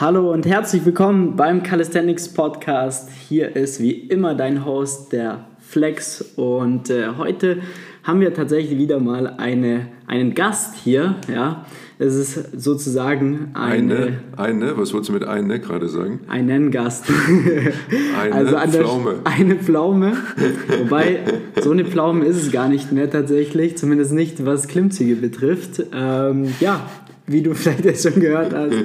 Hallo und herzlich willkommen beim Calisthenics Podcast. Hier ist wie immer dein Host, der Flex. Und äh, heute haben wir tatsächlich wieder mal eine, einen Gast hier. Ja, es ist sozusagen eine. Eine, eine was wolltest du mit eine gerade sagen? Einen Gast. eine also Pflaume. Eine Pflaume. Wobei, so eine Pflaume ist es gar nicht mehr tatsächlich. Zumindest nicht, was Klimmzüge betrifft. Ähm, ja, wie du vielleicht jetzt schon gehört hast.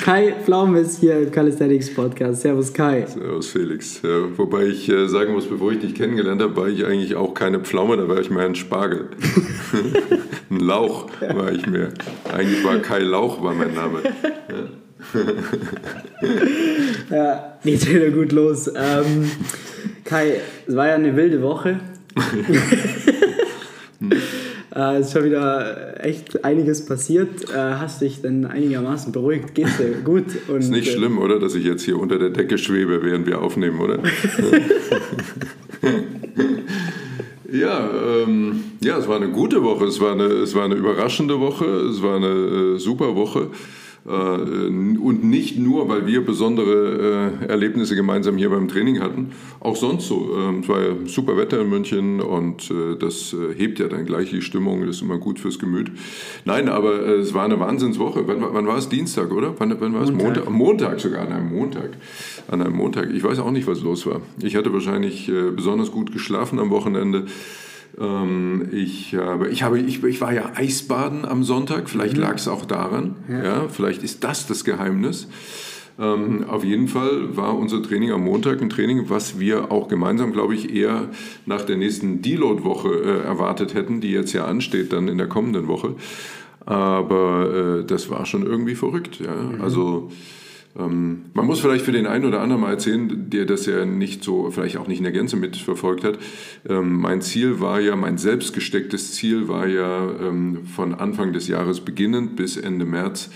Kai Pflaum ist hier im Calisthenics Podcast. Servus Kai. Servus Felix. Ja, wobei ich äh, sagen muss, bevor ich dich kennengelernt habe, war ich eigentlich auch keine Pflaume, da war ich mehr ein Spargel. ein Lauch war ich mehr. Eigentlich war Kai Lauch war mein Name. Ja, ja geht wieder gut los. Ähm, Kai, es war ja eine wilde Woche. Äh, ist schon wieder echt einiges passiert. Äh, hast dich denn einigermaßen beruhigt? Geht's dir gut? Und, ist nicht äh, schlimm, oder? Dass ich jetzt hier unter der Decke schwebe, während wir aufnehmen, oder? ja, ähm, ja, es war eine gute Woche. Es war eine, es war eine überraschende Woche. Es war eine äh, super Woche. Äh, und nicht nur, weil wir besondere äh, Erlebnisse gemeinsam hier beim Training hatten, auch sonst so. Ähm, es war ja super Wetter in München und äh, das hebt ja dann gleich die Stimmung, das ist immer gut fürs Gemüt. Nein, aber es war eine Wahnsinnswoche. Wann, wann war es? Dienstag, oder? Wann, wann war es? Montag. Montag sogar, an einem Montag. An einem Montag. Ich weiß auch nicht, was los war. Ich hatte wahrscheinlich besonders gut geschlafen am Wochenende. Ähm, ich, habe, ich, habe, ich, ich war ja Eisbaden am Sonntag, vielleicht mhm. lag es auch daran, ja. ja. vielleicht ist das das Geheimnis. Ähm, auf jeden Fall war unser Training am Montag ein Training, was wir auch gemeinsam, glaube ich, eher nach der nächsten Deload-Woche äh, erwartet hätten, die jetzt ja ansteht dann in der kommenden Woche. Aber äh, das war schon irgendwie verrückt. Ja? Mhm. Also ähm, man muss vielleicht für den einen oder anderen mal erzählen, der das ja nicht so, vielleicht auch nicht in der Gänze mitverfolgt hat. Ähm, mein Ziel war ja, mein selbst gestecktes Ziel war ja ähm, von Anfang des Jahres beginnend bis Ende März.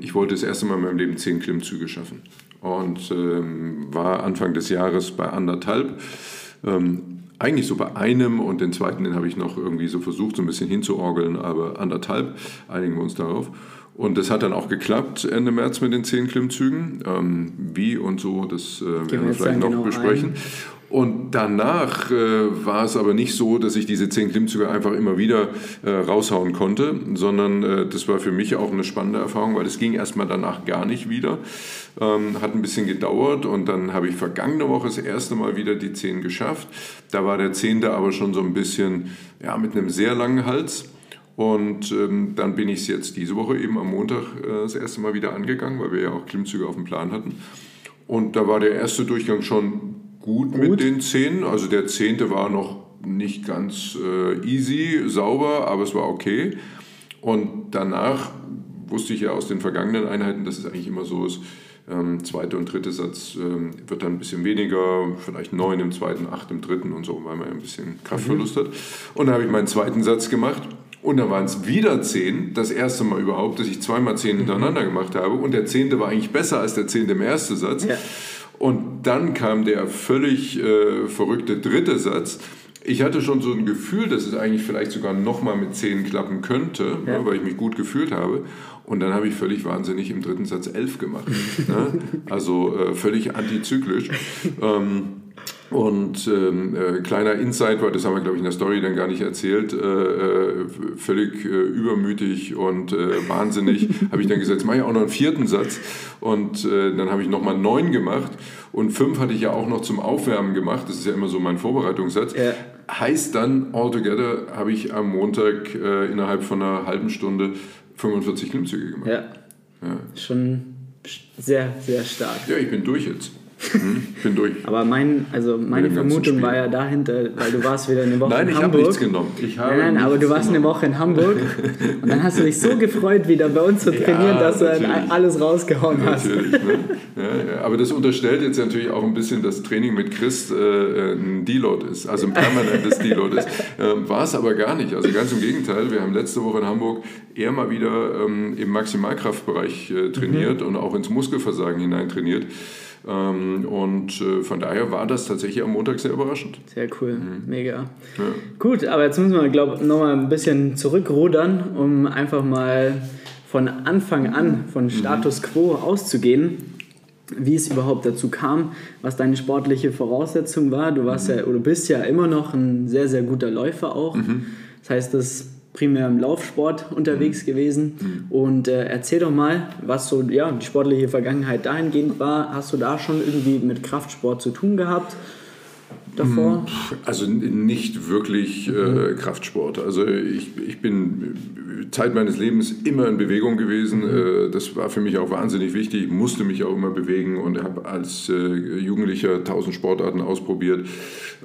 ich wollte das erste Mal in meinem Leben zehn Klimmzüge schaffen und war Anfang des Jahres bei anderthalb eigentlich so bei einem und den zweiten, den habe ich noch irgendwie so versucht, so ein bisschen hinzuorgeln, aber anderthalb, einigen wir uns darauf. Und das hat dann auch geklappt Ende März mit den zehn Klimmzügen. Ähm, wie und so, das äh, werden wir vielleicht noch genau besprechen. Ein. Und danach äh, war es aber nicht so, dass ich diese zehn Klimmzüge einfach immer wieder äh, raushauen konnte, sondern äh, das war für mich auch eine spannende Erfahrung, weil es ging erstmal danach gar nicht wieder. Ähm, hat ein bisschen gedauert und dann habe ich vergangene Woche das erste Mal wieder die zehn geschafft. Da war der zehnte aber schon so ein bisschen ja, mit einem sehr langen Hals. Und ähm, dann bin ich es jetzt diese Woche eben am Montag äh, das erste Mal wieder angegangen, weil wir ja auch Klimmzüge auf dem Plan hatten. Und da war der erste Durchgang schon gut, gut. mit den Zehn. Also der zehnte war noch nicht ganz äh, easy, sauber, aber es war okay. Und danach wusste ich ja aus den vergangenen Einheiten, dass es eigentlich immer so ist, ähm, zweiter und dritter Satz ähm, wird dann ein bisschen weniger, vielleicht neun im zweiten, acht im dritten und so, weil man ein bisschen Kraftverlust mhm. hat. Und dann habe ich meinen zweiten Satz gemacht und dann waren es wieder zehn, das erste Mal überhaupt, dass ich zweimal zehn hintereinander gemacht habe. Und der zehnte war eigentlich besser als der zehnte im ersten Satz. Ja. Und dann kam der völlig äh, verrückte dritte Satz. Ich hatte schon so ein Gefühl, dass es eigentlich vielleicht sogar nochmal mit zehn klappen könnte, ja. ne, weil ich mich gut gefühlt habe. Und dann habe ich völlig wahnsinnig im dritten Satz elf gemacht. ne? Also äh, völlig antizyklisch. Ähm, und ähm, äh, kleiner Insight war, das haben wir, glaube ich, in der Story dann gar nicht erzählt, äh, äh völlig äh, übermütig und äh, wahnsinnig, habe ich dann gesagt, jetzt mache ich auch noch einen vierten Satz. Und äh, dann habe ich nochmal neun gemacht. Und fünf hatte ich ja auch noch zum Aufwärmen gemacht. Das ist ja immer so mein Vorbereitungssatz. Ja. Heißt dann, altogether habe ich am Montag innerhalb von einer halben Stunde 45 Klimmzüge gemacht. Ja. ja. Schon sehr, sehr stark. Ja, ich bin durch jetzt. Hm, bin durch. Aber mein, also meine Vermutung war ja dahinter, weil du warst wieder eine Woche nein, in Hamburg. Nein, ich habe nichts genommen. Ich habe nein, nein, aber du warst genommen. eine Woche in Hamburg und dann hast du dich so gefreut, wieder bei uns zu trainieren, ja, dass du dann alles rausgehauen hast. Natürlich, ne? ja, ja. Aber das unterstellt jetzt natürlich auch ein bisschen, dass Training mit Chris äh, ein Deload ist, also ein permanentes Deload ist. Ähm, war es aber gar nicht. Also ganz im Gegenteil, wir haben letzte Woche in Hamburg eher mal wieder ähm, im Maximalkraftbereich äh, trainiert mhm. und auch ins Muskelversagen hinein trainiert. Ähm, und äh, von daher war das tatsächlich am Montag sehr überraschend. Sehr cool, mhm. mega. Ja. Gut, aber jetzt müssen wir, glaube ich, nochmal ein bisschen zurückrudern, um einfach mal von Anfang an von mhm. Status quo auszugehen, wie es überhaupt dazu kam, was deine sportliche Voraussetzung war. Du warst mhm. ja oder bist ja immer noch ein sehr, sehr guter Läufer auch. Mhm. Das heißt, das primär im Laufsport unterwegs mhm. gewesen. Mhm. Und äh, erzähl doch mal, was so ja, die sportliche Vergangenheit dahingehend war. Hast du da schon irgendwie mit Kraftsport zu tun gehabt? Davor? Also nicht wirklich äh, Kraftsport. Also ich, ich bin Zeit meines Lebens immer in Bewegung gewesen. Mhm. Äh, das war für mich auch wahnsinnig wichtig. Ich musste mich auch immer bewegen und habe als äh, Jugendlicher tausend Sportarten ausprobiert.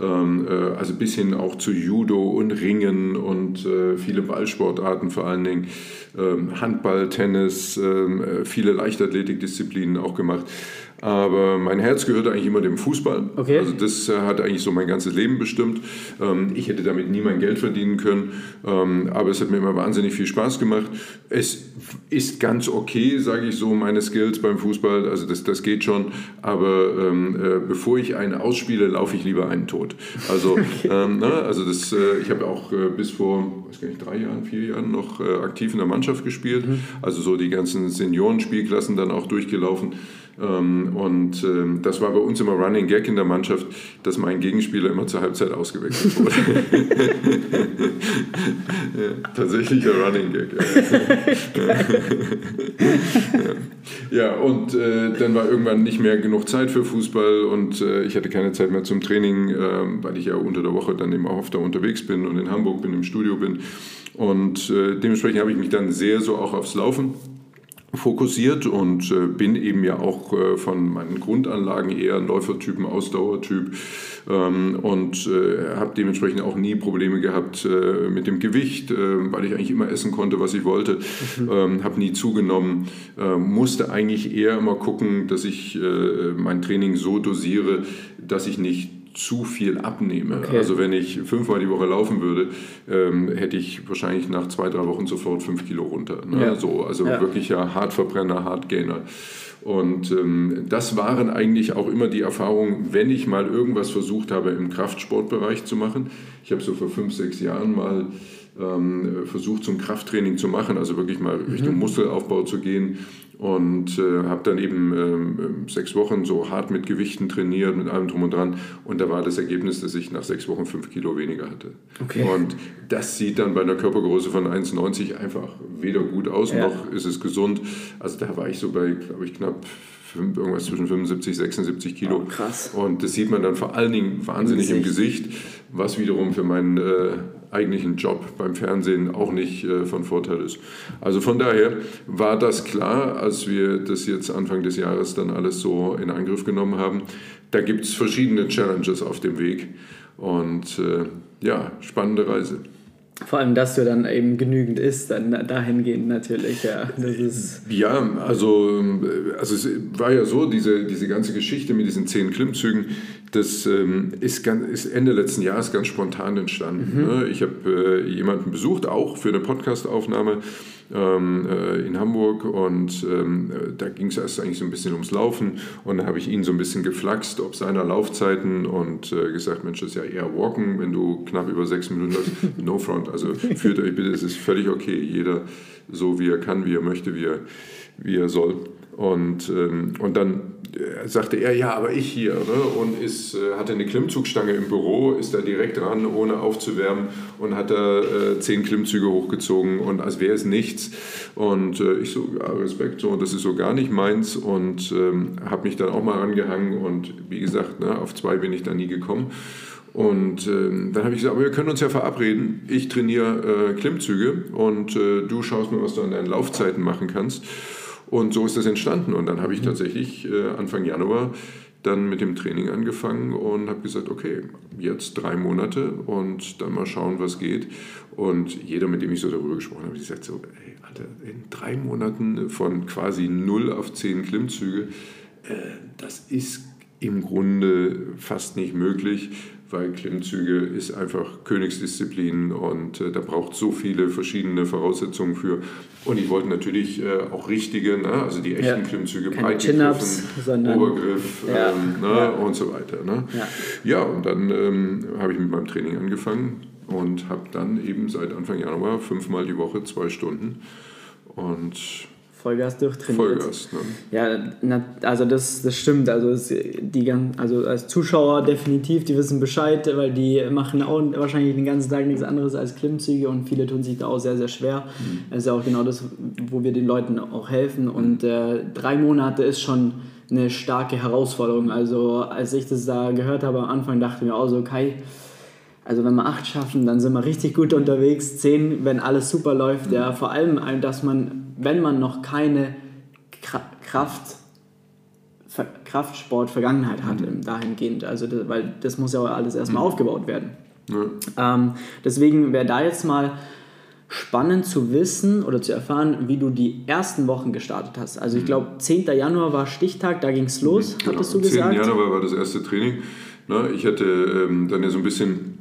Ähm, äh, also bis hin auch zu Judo und Ringen und viele Ballsportarten vor allen Dingen. Ähm, Handball, Tennis, ähm, viele Leichtathletikdisziplinen auch gemacht. Aber mein Herz gehört eigentlich immer dem Fußball. Okay. Also das äh, hat eigentlich so mein ganzes Leben bestimmt. Ähm, ich hätte damit nie mein Geld verdienen können, ähm, aber es hat mir immer wahnsinnig viel Spaß gemacht. Es ist ganz okay, sage ich so, meine Skills beim Fußball. Also das, das geht schon. Aber ähm, äh, bevor ich einen ausspiele, laufe ich lieber einen tot. Also, okay. ähm, na, also das, äh, ich habe auch bis vor, weiß gar nicht, drei Jahren, vier Jahren noch aktiv in der Mannschaft gespielt. Mhm. Also so die ganzen Seniorenspielklassen dann auch durchgelaufen. Ähm, und ähm, das war bei uns immer Running Gag in der Mannschaft, dass mein Gegenspieler immer zur Halbzeit ausgewechselt wurde. ja, tatsächlicher Running Gag. ja. ja, und äh, dann war irgendwann nicht mehr genug Zeit für Fußball und äh, ich hatte keine Zeit mehr zum Training, äh, weil ich ja unter der Woche dann eben auch oft da unterwegs bin und in Hamburg bin, im Studio bin. Und äh, dementsprechend habe ich mich dann sehr so auch aufs Laufen fokussiert und äh, bin eben ja auch äh, von meinen Grundanlagen eher ein Läufertyp, ein Ausdauertyp ähm, und äh, habe dementsprechend auch nie Probleme gehabt äh, mit dem Gewicht, äh, weil ich eigentlich immer essen konnte, was ich wollte, mhm. ähm, habe nie zugenommen, äh, musste eigentlich eher immer gucken, dass ich mein Training so dosiere, dass ich nicht zu viel abnehme. Okay. Also wenn ich fünfmal die Woche laufen würde, ähm, hätte ich wahrscheinlich nach zwei, drei Wochen sofort fünf Kilo runter. Ne? Ja. So, also ja. wirklicher Hartverbrenner, Hartgainer. Und ähm, das waren eigentlich auch immer die Erfahrungen, wenn ich mal irgendwas versucht habe im Kraftsportbereich zu machen. Ich habe so vor fünf, sechs Jahren mal ähm, versucht, zum Krafttraining zu machen, also wirklich mal Richtung mhm. Muskelaufbau zu gehen und äh, habe dann eben ähm, sechs Wochen so hart mit Gewichten trainiert, mit allem drum und dran. Und da war das Ergebnis, dass ich nach sechs Wochen fünf Kilo weniger hatte. Okay. Und das sieht dann bei einer Körpergröße von 1,90 einfach weder gut aus, ja. noch ist es gesund. Also da war ich so bei, glaube ich, knapp irgendwas zwischen 75, 76 Kilo. Oh, krass. Und das sieht man dann vor allen Dingen wahnsinnig Im Gesicht, im Gesicht was wiederum für meinen äh, eigentlichen Job beim Fernsehen auch nicht äh, von Vorteil ist. Also von daher war das klar, als wir das jetzt Anfang des Jahres dann alles so in Angriff genommen haben. Da gibt es verschiedene Challenges auf dem Weg und äh, ja, spannende Reise. Vor allem, dass du dann eben genügend isst, dann dahingehend natürlich, ja. Das ist ja, also, also es war ja so, diese, diese ganze Geschichte mit diesen zehn Klimmzügen, das ähm, ist, ganz, ist Ende letzten Jahres ganz spontan entstanden. Mhm. Ne? Ich habe äh, jemanden besucht, auch für eine Podcastaufnahme ähm, äh, in Hamburg und ähm, da ging es erst eigentlich so ein bisschen ums Laufen und dann habe ich ihn so ein bisschen geflaxt, ob seiner Laufzeiten und äh, gesagt, Mensch, das ist ja eher Walken, wenn du knapp über sechs Minuten läufst. No front, also führt euch bitte, es ist völlig okay, jeder so wie er kann, wie er möchte, wie er, wie er soll. Und, ähm, und dann äh, sagte er, ja, aber ich hier. Ne? Und ist, äh, hatte eine Klimmzugstange im Büro, ist da direkt ran, ohne aufzuwärmen und hat da äh, zehn Klimmzüge hochgezogen und als wäre es nichts. Und äh, ich so, ja, Respekt, so, das ist so gar nicht meins und ähm, habe mich dann auch mal rangehangen und wie gesagt, ne, auf zwei bin ich da nie gekommen. Und äh, dann habe ich gesagt, aber wir können uns ja verabreden. Ich trainiere äh, Klimmzüge und äh, du schaust mir, was du an deinen Laufzeiten machen kannst. Und so ist das entstanden. Und dann habe ich mhm. tatsächlich äh, Anfang Januar dann mit dem Training angefangen und habe gesagt, okay, jetzt drei Monate und dann mal schauen, was geht. Und jeder, mit dem ich so darüber gesprochen habe, hat gesagt so, ey, Alter, in drei Monaten von quasi null auf zehn Klimmzüge, äh, das ist im Grunde fast nicht möglich weil Klimmzüge ist einfach Königsdisziplin und äh, da braucht so viele verschiedene Voraussetzungen für. Und ich wollte natürlich äh, auch richtige, ne? also die echten ja. Klimmzüge, Breitgriffen, Obergriff ja. ähm, ne? Ja. und so weiter. Ne? Ja. und dann ähm, habe ich mit meinem Training angefangen und habe dann eben seit Anfang Januar fünfmal die Woche zwei Stunden und Vollgas durchtrainiert. Vollgas, ne? Ja, na, also das, das stimmt. Also, es, die, also als Zuschauer definitiv, die wissen Bescheid, weil die machen auch wahrscheinlich den ganzen Tag nichts anderes als Klimmzüge und viele tun sich da auch sehr, sehr schwer. Mhm. Das ist ja auch genau das, wo wir den Leuten auch helfen. Und äh, drei Monate ist schon eine starke Herausforderung. Also als ich das da gehört habe am Anfang, dachte ich mir auch so, Kai, also wenn wir acht schaffen, dann sind wir richtig gut unterwegs. Zehn, wenn alles super läuft. Ja, vor allem, dass man, wenn man noch keine Kraft, Kraftsport-Vergangenheit hat, mhm. dahingehend. Also, weil das muss ja auch alles erstmal mhm. aufgebaut werden. Ja. Ähm, deswegen wäre da jetzt mal spannend zu wissen oder zu erfahren, wie du die ersten Wochen gestartet hast. Also ich mhm. glaube, 10. Januar war Stichtag, da ging es los, genau. hattest du gesagt? 10. Januar war das erste Training. Ich hatte ähm, dann ja so ein bisschen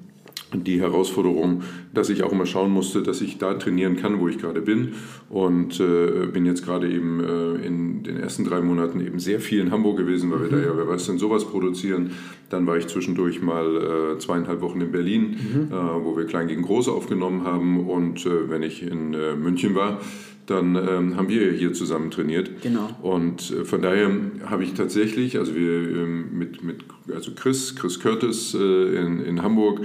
die Herausforderung, dass ich auch immer schauen musste, dass ich da trainieren kann, wo ich gerade bin. Und äh, bin jetzt gerade eben äh, in den ersten drei Monaten eben sehr viel in Hamburg gewesen, weil mhm. wir da mhm. ja, wer weiß denn, sowas produzieren. Dann war ich zwischendurch mal äh, zweieinhalb Wochen in Berlin, mhm. Äh, wo wir Klein gegen Groß aufgenommen haben. Und äh, wenn ich in äh, München war, dann ähm, haben wir hier zusammen trainiert. Genau. Und äh, von daher habe ich tatsächlich, also wir ähm, mit, mit also Chris, Chris Curtis äh, in, in Hamburg,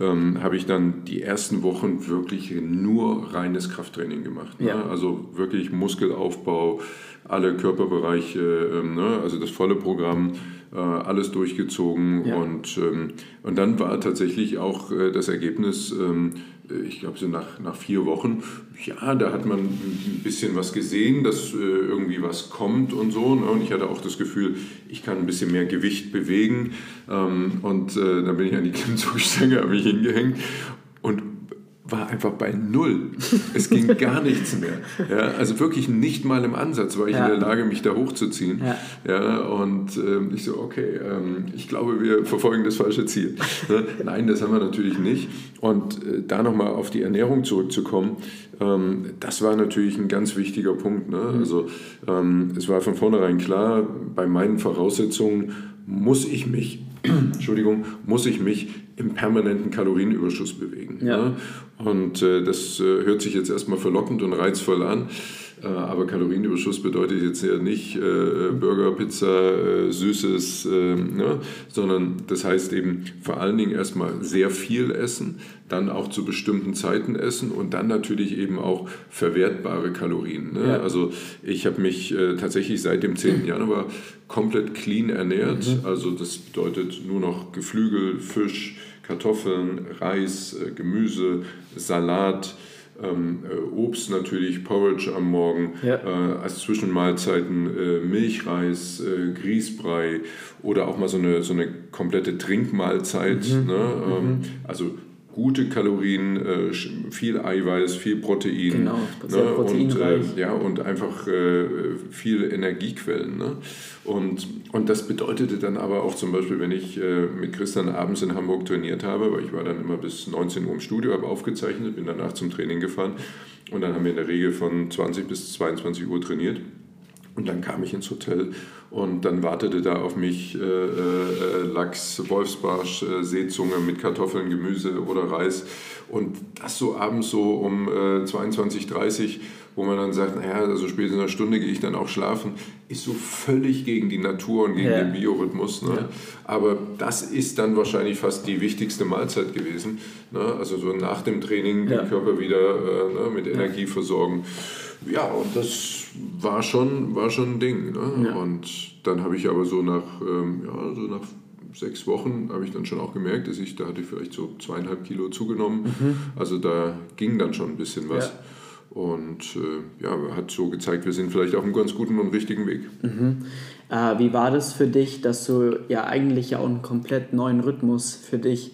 ähm, habe ich dann die ersten Wochen wirklich nur reines Krafttraining gemacht. Ne? Ja. Also wirklich Muskelaufbau, alle Körperbereiche, ähm, ne? also das volle Programm äh, alles durchgezogen ja. und, ähm, und dann war tatsächlich auch äh, das Ergebnis, ähm, ich glaube so nach, nach vier Wochen, ja, da hat man ein bisschen was gesehen, dass äh, irgendwie was kommt und so. Ne? Und ich hatte auch das Gefühl, ich kann ein bisschen mehr Gewicht bewegen. Ähm, und äh, dann bin ich an die Klimmzugstange, habe mich hingehängt war einfach bei null. Es ging gar nichts mehr. Ja, also wirklich nicht mal im Ansatz war ich ja. in der Lage, mich da hochzuziehen. Ja. ja und ähm, ich so, okay, ähm, ich glaube, wir verfolgen das falsche Ziel. Ne? Nein, das haben wir natürlich nicht. Und äh, da nochmal auf die Ernährung zurückzukommen, ähm, das war natürlich ein ganz wichtiger Punkt. Ne? Mhm. Also ähm, es war von vornherein klar, bei meinen Voraussetzungen muss ich mich, Entschuldigung, muss ich mich im permanenten Kalorienüberschuss bewegen. Ja. Ne? Und äh, das äh, hört sich jetzt erstmal verlockend und reizvoll an. Äh, aber Kalorienüberschuss bedeutet jetzt ja nicht äh, Burger, Pizza, äh, Süßes, äh, ne? sondern das heißt eben vor allen Dingen erstmal sehr viel essen, dann auch zu bestimmten Zeiten essen und dann natürlich eben auch verwertbare Kalorien. Ne? Ja. Also ich habe mich äh, tatsächlich seit dem 10. Januar komplett clean ernährt. Mhm. Also das bedeutet nur noch Geflügel, Fisch, Kartoffeln, Reis, äh, Gemüse, Salat, ähm, äh, Obst natürlich, Porridge am Morgen, ja. äh, als Zwischenmahlzeiten äh, Milchreis, äh, Grießbrei oder auch mal so eine, so eine komplette Trinkmahlzeit. Mhm. Ne? Ähm, mhm. Also gute Kalorien, äh, viel Eiweiß, viel Protein. Genau, ne? und, äh, ja, und einfach äh, viele Energiequellen. Ne? Und, und das bedeutete dann aber auch zum Beispiel, wenn ich äh, mit Christian abends in Hamburg trainiert habe, weil ich war dann immer bis 19 Uhr im Studio, habe aufgezeichnet, bin danach zum Training gefahren und dann haben wir in der Regel von 20 bis 22 Uhr trainiert. Und dann kam ich ins Hotel und dann wartete da auf mich äh, äh, Lachs, Wolfsbarsch, äh, Seezunge mit Kartoffeln, Gemüse oder Reis. Und das so abends so um äh, 22.30 wo man dann sagt, naja, also spätestens in einer Stunde gehe ich dann auch schlafen, ist so völlig gegen die Natur und gegen ja. den Biorhythmus. Ne? Ja. Aber das ist dann wahrscheinlich fast die wichtigste Mahlzeit gewesen. Ne? Also so nach dem Training ja. den Körper wieder äh, ne, mit Energie versorgen. Ja, und das war schon, war schon ein Ding. Ne? Und dann habe ich aber so nach, ähm, ja, so nach sechs Wochen habe ich dann schon auch gemerkt, dass ich, da hatte ich vielleicht so zweieinhalb Kilo zugenommen. Mhm. Also da ging dann schon ein bisschen was. Und äh, ja, hat so gezeigt, wir sind vielleicht auf einem ganz guten und richtigen Weg. Mhm. Äh, wie war das für dich, dass du ja eigentlich ja auch einen komplett neuen Rhythmus für dich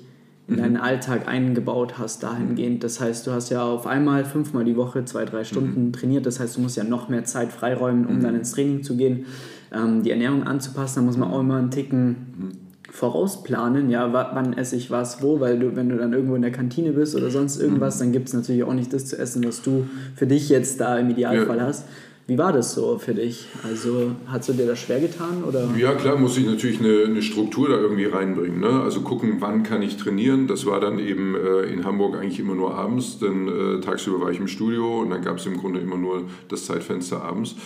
in mhm. deinen Alltag eingebaut hast dahingehend. Das heißt, du hast ja auf einmal fünfmal die Woche zwei, drei Stunden mhm. trainiert. Das heißt, du musst ja noch mehr Zeit freiräumen, um mhm. dann ins Training zu gehen, ähm, die Ernährung anzupassen. Da muss man auch immer einen Ticken mhm. Vorausplanen, ja, wann esse ich was, wo, weil du, wenn du dann irgendwo in der Kantine bist oder sonst irgendwas, mhm. dann gibt es natürlich auch nicht das zu essen, was du für dich jetzt da im Idealfall ja. hast. Wie war das so für dich? Also hast du dir das schwer getan? Oder? Ja, klar, muss ich natürlich eine, eine Struktur da irgendwie reinbringen. Ne? Also gucken, wann kann ich trainieren. Das war dann eben äh, in Hamburg eigentlich immer nur abends, denn äh, tagsüber war ich im Studio und dann gab es im Grunde immer nur das Zeitfenster abends.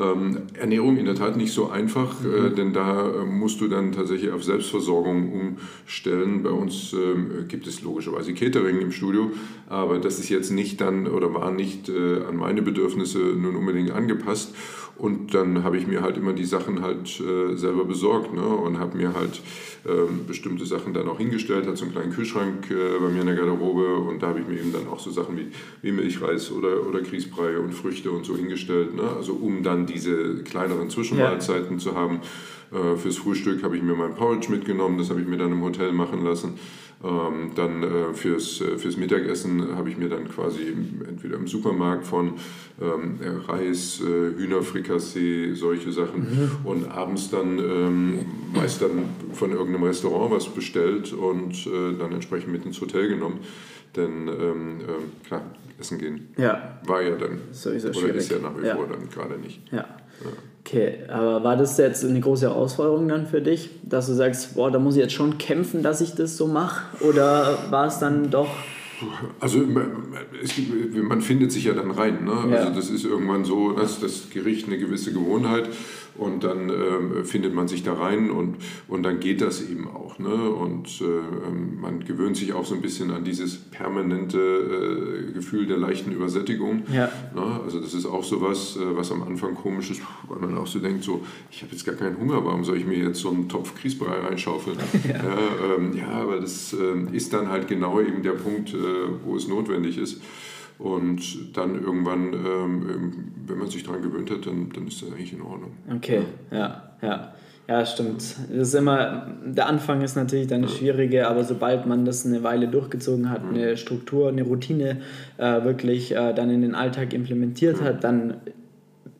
Ähm, Ernährung in der Tat nicht so einfach, äh, mhm. äh, denn da äh, musst du dann tatsächlich auf Selbstversorgung umstellen. Bei uns äh, gibt es logischerweise Catering im Studio, aber das ist jetzt nicht dann oder war nicht äh, an meine Bedürfnisse nun unbedingt angepasst. Und dann habe ich mir halt immer die Sachen halt äh, selber besorgt ne? und habe mir halt ähm, bestimmte Sachen dann auch hingestellt, hat so einen kleinen Kühlschrank äh, bei mir in der Garderobe und da habe ich mir eben dann auch so Sachen wie, wie Milchreis oder, oder Grießbrei und Früchte und so hingestellt, ne? also um dann diese kleineren Zwischenmahlzeiten ja. zu haben. Äh, fürs Frühstück habe ich mir mein Porridge mitgenommen, das habe ich mir dann im Hotel machen lassen. Ähm, dann äh, fürs, äh, fürs Mittagessen habe ich mir dann quasi entweder im Supermarkt von ähm, Reis, äh, Hühnerfrikassee, solche Sachen mhm. und abends dann ähm, meist dann von irgendeinem Restaurant was bestellt und äh, dann entsprechend mit ins Hotel genommen. Denn ähm, ähm, klar, essen gehen ja. war ja dann, Sowieso oder schwierig. ist ja nach wie ja. vor dann gerade nicht. Ja. Okay, aber war das jetzt eine große Herausforderung dann für dich, dass du sagst, boah, da muss ich jetzt schon kämpfen, dass ich das so mache? Oder war es dann doch also man findet sich ja dann rein. Ne? Ja. Also das ist irgendwann so, dass das Gericht eine gewisse Gewohnheit und dann äh, findet man sich da rein und, und dann geht das eben auch. Ne? Und äh, ähm, man gewöhnt sich auch so ein bisschen an dieses permanente äh, Gefühl der leichten Übersättigung. Ja. Ne? Also das ist auch so was, äh, was am Anfang komisch ist, weil man auch so denkt, so, ich habe jetzt gar keinen Hunger, warum soll ich mir jetzt so einen Topf Grießbrei reinschaufeln? ja. Ja, ähm, ja, aber das äh, ist dann halt genau eben der Punkt, äh, wo es notwendig ist. Und dann irgendwann, ähm, wenn man sich daran gewöhnt hat, dann, dann ist das eigentlich in Ordnung. Okay, ja, ja. Ja, stimmt. Das ist immer, der Anfang ist natürlich dann das Schwierige, aber sobald man das eine Weile durchgezogen hat, eine Struktur, eine Routine äh, wirklich äh, dann in den Alltag implementiert hat, dann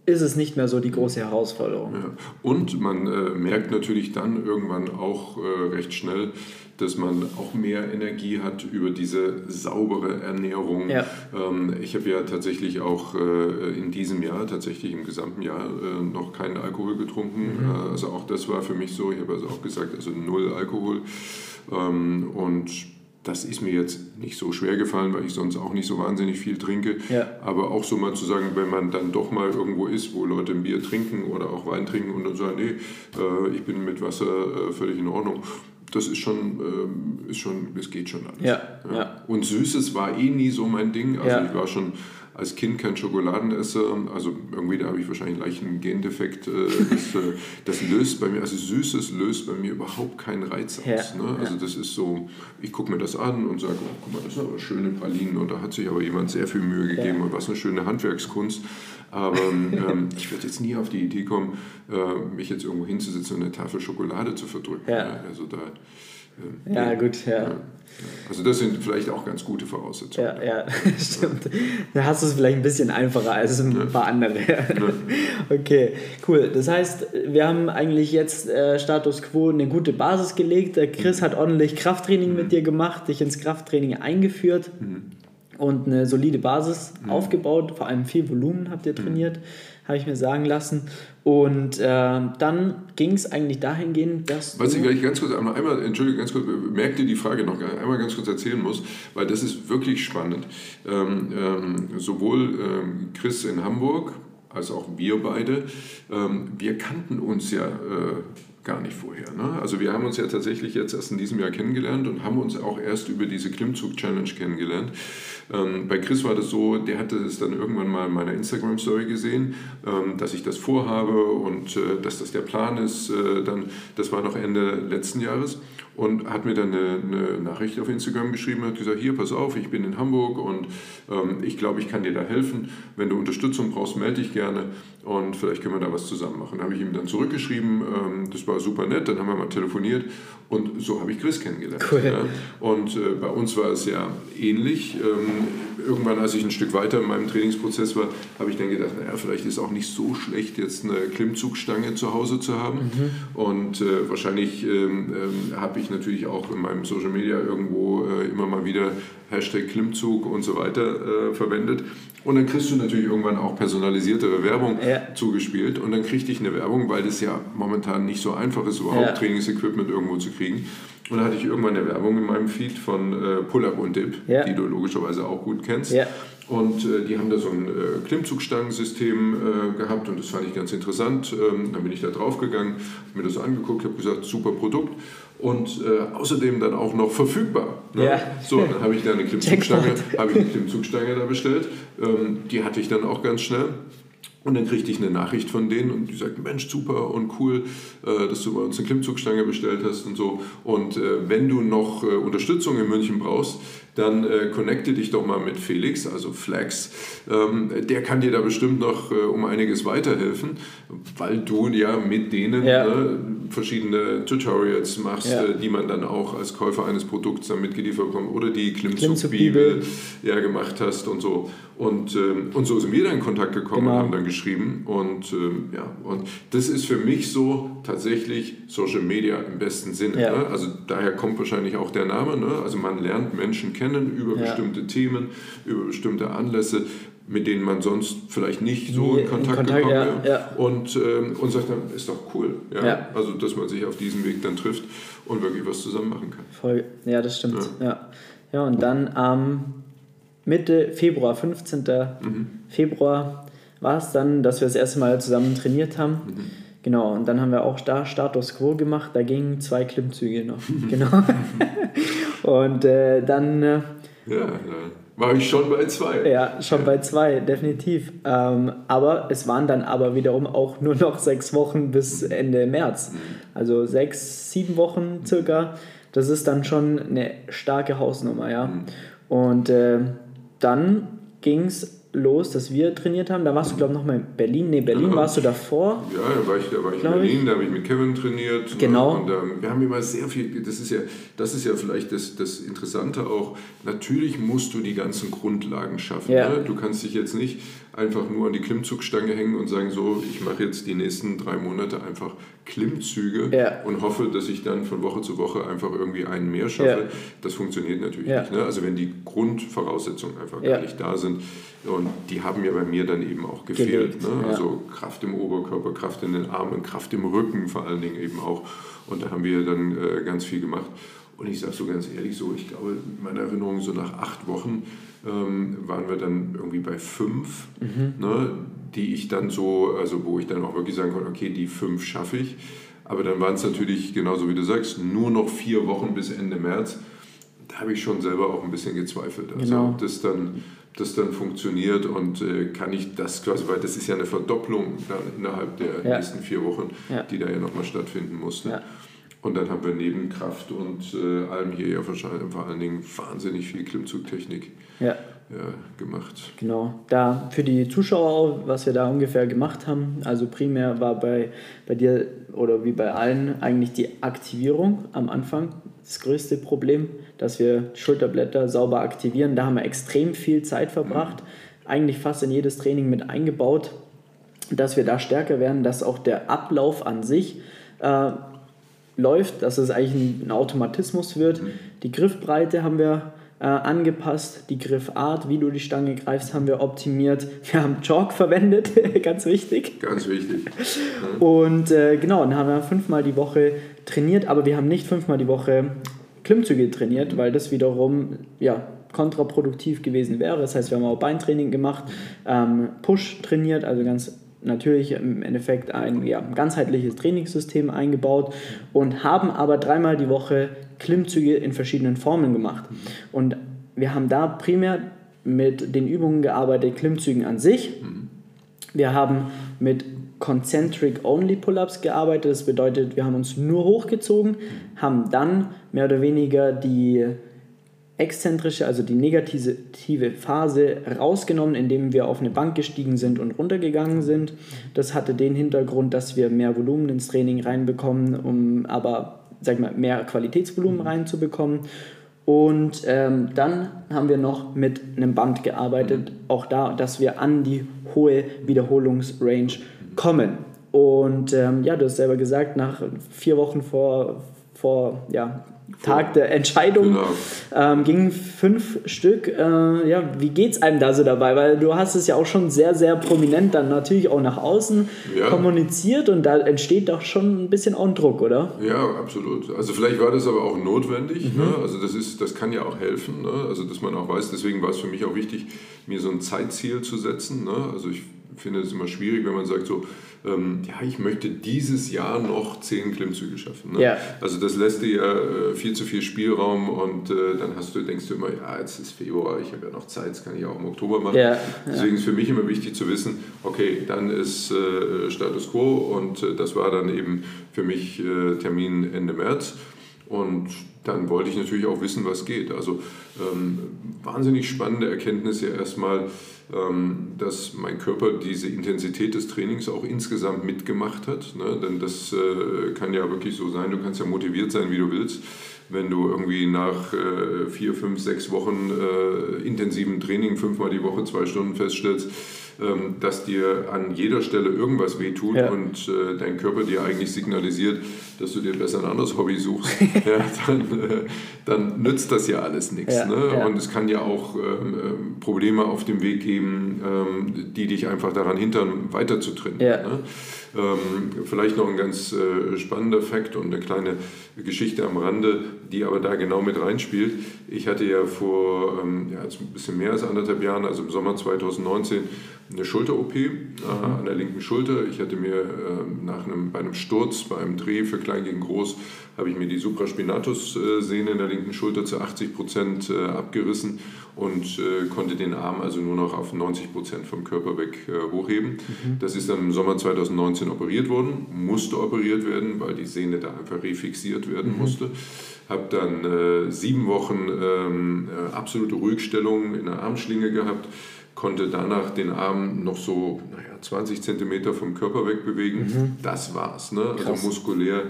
ist es nicht mehr so die große Herausforderung. Ja. Und man äh, merkt natürlich dann irgendwann auch äh, recht schnell, dass man auch mehr Energie hat über diese saubere Ernährung. Ja. Ähm, ich habe ja tatsächlich auch äh, in diesem Jahr, tatsächlich im gesamten Jahr, äh, noch keinen Alkohol getrunken. Mhm. Äh, also auch das war für mich so. Ich habe also auch gesagt, also null Alkohol. Ähm, und das ist mir jetzt nicht so schwer gefallen, weil ich sonst auch nicht so wahnsinnig viel trinke. Ja. Aber auch so mal zu sagen, wenn man dann doch mal irgendwo ist, wo Leute ein Bier trinken oder auch Wein trinken und dann sagen, nee, äh, ich bin mit Wasser äh, völlig in Ordnung, das ist schon, ähm, ist schon, es geht schon alles. Ja, ja. Und Süßes war eh nie so mein Ding. Also ja. ich war schon als Kind kein Schokoladenesser. Also irgendwie da habe ich wahrscheinlich leicht einen Gendefekt. Äh, das, äh, das, löst bei mir, also Süßes löst bei mir überhaupt keinen Reiz aus. Ja, ne? Also das ist so, ich gucke mir das an und sage, oh, guck mal, das sind aber schöne Pralinen und da hat sich aber jemand sehr viel Mühe gegeben und was eine schöne Handwerkskunst. Aber ähm, ich würde jetzt nie auf die Idee kommen, äh, mich jetzt irgendwo hinzusetzen und eine Tafel Schokolade zu verdrücken. Ja. Also da, ja, gut, ja. ja. Also das sind vielleicht auch ganz gute Voraussetzungen. Ja, ja, stimmt. Da hast du es vielleicht ein bisschen einfacher als ein paar andere. Okay, cool. Das heißt, wir haben eigentlich jetzt äh, Status Quo eine gute Basis gelegt. Der Chris hat ordentlich Krafttraining mhm. mit dir gemacht, dich ins Krafttraining eingeführt. Mhm und eine solide Basis mhm. aufgebaut, vor allem viel Volumen habt ihr trainiert, mhm. habe ich mir sagen lassen. Und äh, dann ging es eigentlich dahingehend, dass. Was ich gleich ganz kurz einmal, einmal Entschuldigung, ganz kurz, merkt ihr die Frage noch einmal ganz kurz erzählen muss, weil das ist wirklich spannend. Ähm, ähm, sowohl ähm, Chris in Hamburg als auch wir beide, ähm, wir kannten uns ja. Äh, gar nicht vorher. Ne? Also wir haben uns ja tatsächlich jetzt erst in diesem Jahr kennengelernt und haben uns auch erst über diese Klimmzug-Challenge kennengelernt. Ähm, bei Chris war das so, der hatte es dann irgendwann mal in meiner Instagram-Story gesehen, ähm, dass ich das vorhabe und äh, dass das der Plan ist. Äh, dann, das war noch Ende letzten Jahres und hat mir dann eine, eine Nachricht auf Instagram geschrieben, hat gesagt, hier, pass auf, ich bin in Hamburg und ähm, ich glaube, ich kann dir da helfen. Wenn du Unterstützung brauchst, melde dich gerne und vielleicht können wir da was zusammen machen. Da habe ich ihm dann zurückgeschrieben, ähm, das war super nett, dann haben wir mal telefoniert und so habe ich Chris kennengelernt. Cool. Ja. Und äh, bei uns war es ja ähnlich. Ähm, irgendwann, als ich ein Stück weiter in meinem Trainingsprozess war, habe ich dann gedacht, naja, vielleicht ist es auch nicht so schlecht, jetzt eine Klimmzugstange zu Hause zu haben. Mhm. Und äh, wahrscheinlich ähm, ähm, habe ich natürlich auch in meinem Social Media irgendwo äh, immer mal wieder Hashtag Klimmzug und so weiter äh, verwendet. Und dann kriegst du natürlich irgendwann auch personalisiertere Werbung Ja. zugespielt. Und dann kriegte ich eine Werbung, weil das ja momentan nicht so einfach ist, überhaupt Ja. Trainingsequipment irgendwo zu kriegen. Und dann hatte ich irgendwann eine Werbung in meinem Feed von äh, Pull-Up und Dip, Ja. die du logischerweise auch gut kennst. Und äh, die haben da so ein äh, Klimmzugstangensystem äh, gehabt und das fand ich ganz interessant. Ähm, dann bin ich da draufgegangen, hab mir das angeguckt, habe gesagt, super Produkt. Und äh, außerdem dann auch noch verfügbar. Ne? Ja. So, dann habe ich da eine Klimmzugstange, habe ich eine Klimmzugstange da bestellt. Ähm, die hatte ich dann auch ganz schnell. Und dann kriegte ich eine Nachricht von denen und die sagten, Mensch, super und cool, äh, dass du bei uns eine Klimmzugstange bestellt hast und so. Und äh, wenn du noch äh, Unterstützung in München brauchst, dann äh, connecte dich doch mal mit Felix, also Flex. Ähm, der kann dir da bestimmt noch äh, um einiges weiterhelfen, weil du ja mit denen Ja. ne, verschiedene Tutorials machst, Ja. äh, die man dann auch als Käufer eines Produkts dann mitgeliefert bekommt oder die Klimmzugbibel. Klimmzugbibel ja, gemacht hast und so. Und, ähm, und so sind wir dann in Kontakt gekommen Genau. und haben dann geschrieben. Und ähm, ja, und das ist für mich so tatsächlich Social Media im besten Sinne. Ja. Ne? Also daher kommt wahrscheinlich auch der Name. Ne? Also man lernt Menschen kennen über Ja. bestimmte Themen, über bestimmte Anlässe, mit denen man sonst vielleicht nicht so in Kontakt, in Kontakt, gekommen wäre. ja. Und, ähm, und sagt dann, ist doch cool. Ja? Also dass man sich auf diesem Weg dann trifft und wirklich was zusammen machen kann. Voll, ja, das stimmt. Ja. ja, und dann am Mitte Februar, 15. Februar, war es dann, dass wir das erste Mal zusammen trainiert haben. Genau, und dann haben wir auch da Status Quo gemacht, da gingen zwei Klimmzüge noch. genau. und äh, dann, äh, Ja, da war ich schon bei zwei. ja, schon bei zwei, definitiv. Ähm, aber es waren dann aber wiederum auch nur noch sechs Wochen bis Ende März. Also sechs, sieben Wochen circa. Das ist dann schon eine starke Hausnummer, ja. Und äh, dann ging es los, dass wir trainiert haben. Da warst du, glaube ich, noch mal in Berlin. Nee, Berlin Genau. warst du davor. Ja, da war ich, da war ich in Glaub ich. Berlin, da habe ich mit Kevin trainiert. Genau. Und ähm, wir haben immer sehr viel, das ist ja, das ist ja vielleicht das, das Interessante auch, natürlich musst du die ganzen Grundlagen schaffen. Ja. Ne? Du kannst dich jetzt nicht einfach nur an die Klimmzugstange hängen und sagen, so, ich mache jetzt die nächsten drei Monate einfach Klimmzüge Ja. und hoffe, dass ich dann von Woche zu Woche einfach irgendwie einen mehr schaffe. Ja. Das funktioniert natürlich Ja. nicht. Ne? Also wenn die Grundvoraussetzungen einfach gar nicht da sind. Und die haben ja bei mir dann eben auch gefehlt. Ne? Also Kraft im Oberkörper, Kraft in den Armen, Kraft im Rücken vor allen Dingen eben auch. Und da haben wir dann äh, ganz viel gemacht. Und ich sage so ganz ehrlich, so ich glaube, in meiner Erinnerung, so nach acht Wochen ähm, waren wir dann irgendwie bei fünf, ne, die ich dann so, also wo ich dann auch wirklich sagen konnte, okay, die fünf schaffe ich. Aber dann waren es natürlich, genauso wie du sagst, nur noch vier Wochen bis Ende März. Da habe ich schon selber auch ein bisschen gezweifelt. Also Genau. ob das dann, das dann funktioniert und äh, kann ich das quasi, weil das ist ja eine Verdopplung dann innerhalb der Ja. nächsten vier Wochen, Ja. die da ja nochmal stattfinden musste. Ja. Und dann haben wir neben Kraft und äh, allem hier ja wahrscheinlich vor allen Dingen wahnsinnig viel Klimmzugtechnik Ja. ja, gemacht. Genau, da für die Zuschauer, was wir da ungefähr gemacht haben, also primär war bei, bei dir oder wie bei allen eigentlich die Aktivierung am Anfang das größte Problem, dass wir Schulterblätter sauber aktivieren. Da haben wir extrem viel Zeit verbracht, eigentlich fast in jedes Training mit eingebaut, dass wir da stärker werden, dass auch der Ablauf an sich äh, läuft, dass es eigentlich ein, ein Automatismus wird. Die Griffbreite haben wir äh, angepasst, die Griffart, wie du die Stange greifst, haben wir optimiert. Wir haben Chalk verwendet, ganz wichtig. Ganz wichtig. Und äh, genau, dann haben wir fünfmal die Woche trainiert, aber wir haben nicht fünfmal die Woche Klimmzüge trainiert, weil das wiederum ja, kontraproduktiv gewesen wäre. Das heißt, wir haben auch Beintraining gemacht, ähm, Push trainiert, also ganz natürlich im Endeffekt ein ja, ganzheitliches Trainingssystem eingebaut und haben aber dreimal die Woche Klimmzüge in verschiedenen Formen gemacht. Und wir haben da primär mit den Übungen gearbeitet, Klimmzügen an sich. Wir haben mit Concentric Only Pull-ups gearbeitet. Das bedeutet, wir haben uns nur hochgezogen, haben dann mehr oder weniger die exzentrische, also die negative Phase rausgenommen, indem wir auf eine Bank gestiegen sind und runtergegangen sind. Das hatte den Hintergrund, dass wir mehr Volumen ins Training reinbekommen, um aber sag mal, mehr Qualitätsvolumen reinzubekommen. Und ähm, dann haben wir noch mit einem Band gearbeitet, auch da, dass wir an die hohe Wiederholungsrange kommen. Und ähm, ja, du hast selber gesagt, nach vier Wochen vor, vor, ja, Tag der Entscheidung. Genau. Ähm, gingen fünf Stück. Äh, ja, wie geht's einem da so dabei? Weil du hast es ja auch schon sehr, sehr prominent dann natürlich auch nach außen ja. kommuniziert und da entsteht doch schon ein bisschen auch ein Druck, oder? Ja, absolut. Also vielleicht war das aber auch notwendig. Mhm. Ne? Also das ist, das kann ja auch helfen. Ne? Also dass man auch weiß, deswegen war es für mich auch wichtig, mir so ein Zeitziel zu setzen. Ne? Also ich finde es immer schwierig, wenn man sagt so, ähm, ja, ich möchte dieses Jahr noch zehn Klimmzüge schaffen. Ne? Ja. Also das lässt dir ja viel zu viel Spielraum und äh, dann hast du, denkst du immer, ja, jetzt ist Februar, ich habe ja noch Zeit, das kann ich auch im Oktober machen. Ja. Deswegen ist für mich immer wichtig zu wissen, okay, dann ist äh, Status Quo und äh, das war dann eben für mich äh, Termin Ende März. Und dann wollte ich natürlich auch wissen, was geht. Also ähm, wahnsinnig spannende Erkenntnis ja erstmal, ähm, dass mein Körper diese Intensität des Trainings auch insgesamt mitgemacht hat. Ne? Denn das äh, kann ja wirklich so sein, du kannst ja motiviert sein, wie du willst. Wenn du irgendwie nach äh, vier, fünf, sechs Wochen äh, intensiven Training fünfmal die Woche zwei Stunden feststellst, ähm, dass dir an jeder Stelle irgendwas wehtut ja. und äh, dein Körper dir eigentlich signalisiert, dass du dir besser ein anderes Hobby suchst, ja, dann, äh, dann, nützt das ja alles nichts. Ja, ne? Und es kann ja auch ähm, ähm, Probleme auf dem Weg geben, ähm, die dich einfach daran hindern, weiter zu trainieren. Ne? Ähm, vielleicht noch ein ganz äh, spannender Fakt und eine kleine Geschichte am Rande, die aber da genau mit reinspielt. Ich hatte ja vor ähm, ja, ein bisschen mehr als anderthalb Jahren, also im Sommer 2019, eine Schulter-OP äh, an der linken Schulter. Ich hatte mir äh, nach einem, bei einem Sturz, bei einem Dreh für klein gegen groß, habe ich mir die Supraspinatus-Sehne in der linken Schulter zu 80 Prozent äh, abgerissen und äh, konnte den Arm also nur noch auf 90 Prozent vom Körper weg äh, hochheben. Mhm. Das ist dann im Sommer 2019 operiert worden, musste operiert werden, weil die Sehne da einfach refixiert werden mhm. musste. Habe dann äh, sieben Wochen ähm, absolute Ruhigstellung in der Armschlinge gehabt konnte danach den Arm noch so naja, 20 Zentimeter vom Körper wegbewegen. Mhm. Das war's. Ne? Also muskulär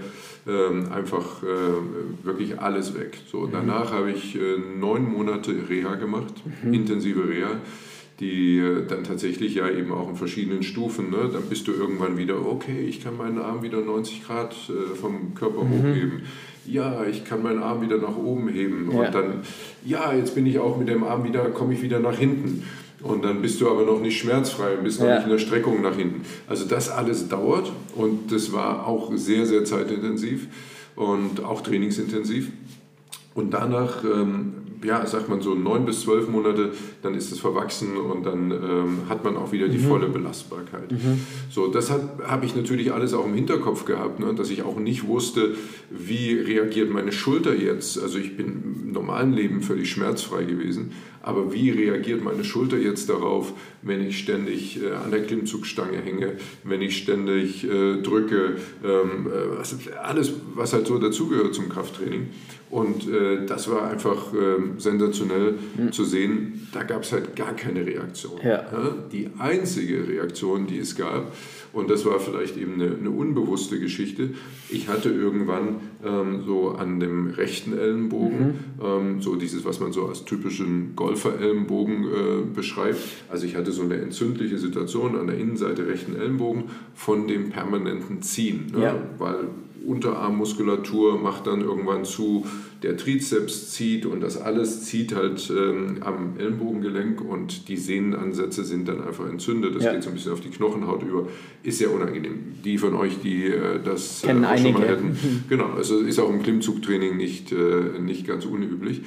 ähm, einfach äh, wirklich alles weg. So, mhm. Danach habe ich äh, neun Monate Reha gemacht, mhm. intensive Reha die äh, dann tatsächlich ja eben auch in verschiedenen Stufen, ne? dann bist du irgendwann wieder, okay, ich kann meinen Arm wieder 90 Grad äh, vom Körper mhm. hochheben. Ja, ich kann meinen Arm wieder nach oben heben. Ja. Und dann, ja, jetzt bin ich auch mit dem Arm wieder, komme ich wieder nach hinten. Und dann bist du aber noch nicht schmerzfrei und bist noch ja. nicht in der Streckung nach hinten. Also das alles dauert und das war auch sehr, sehr zeitintensiv und auch trainingsintensiv. Und danach ähm, ja, sagt man so neun bis zwölf Monate, dann ist es verwachsen und dann ähm, hat man auch wieder die mhm. volle Belastbarkeit. Mhm. So, das habe ich natürlich alles auch im Hinterkopf gehabt, ne, dass ich auch nicht wusste, wie reagiert meine Schulter jetzt. Also ich bin im normalen Leben völlig schmerzfrei gewesen, aber wie reagiert meine Schulter jetzt darauf, wenn ich ständig äh, an der Klimmzugstange hänge, wenn ich ständig äh, drücke, ähm, äh, was, alles, was halt so dazugehört zum Krafttraining. Und äh, das war einfach äh, sensationell mhm. zu sehen. Da gab es halt gar keine Reaktion. Ja. Ja? Die einzige Reaktion, die es gab, und das war vielleicht eben eine, eine unbewusste Geschichte. Ich hatte irgendwann ähm, so an dem rechten Ellenbogen, mhm. ähm, so dieses, was man so als typischen Golfer-Ellenbogen äh, beschreibt. Also ich hatte so eine entzündliche Situation an der Innenseite rechten Ellenbogen von dem permanenten Ziehen. Ne? Ja. Weil Unterarmmuskulatur macht dann irgendwann zu, der Trizeps zieht und das alles zieht halt ähm, am Ellenbogengelenk und die Sehnenansätze sind dann einfach entzündet. Das ja. geht so ein bisschen auf die Knochenhaut über. Ist sehr unangenehm. Die von euch, die äh, das äh, Kennen äh, schon mal hätten. Genau, also ist auch im Klimmzugtraining nicht, äh, nicht ganz unüblich.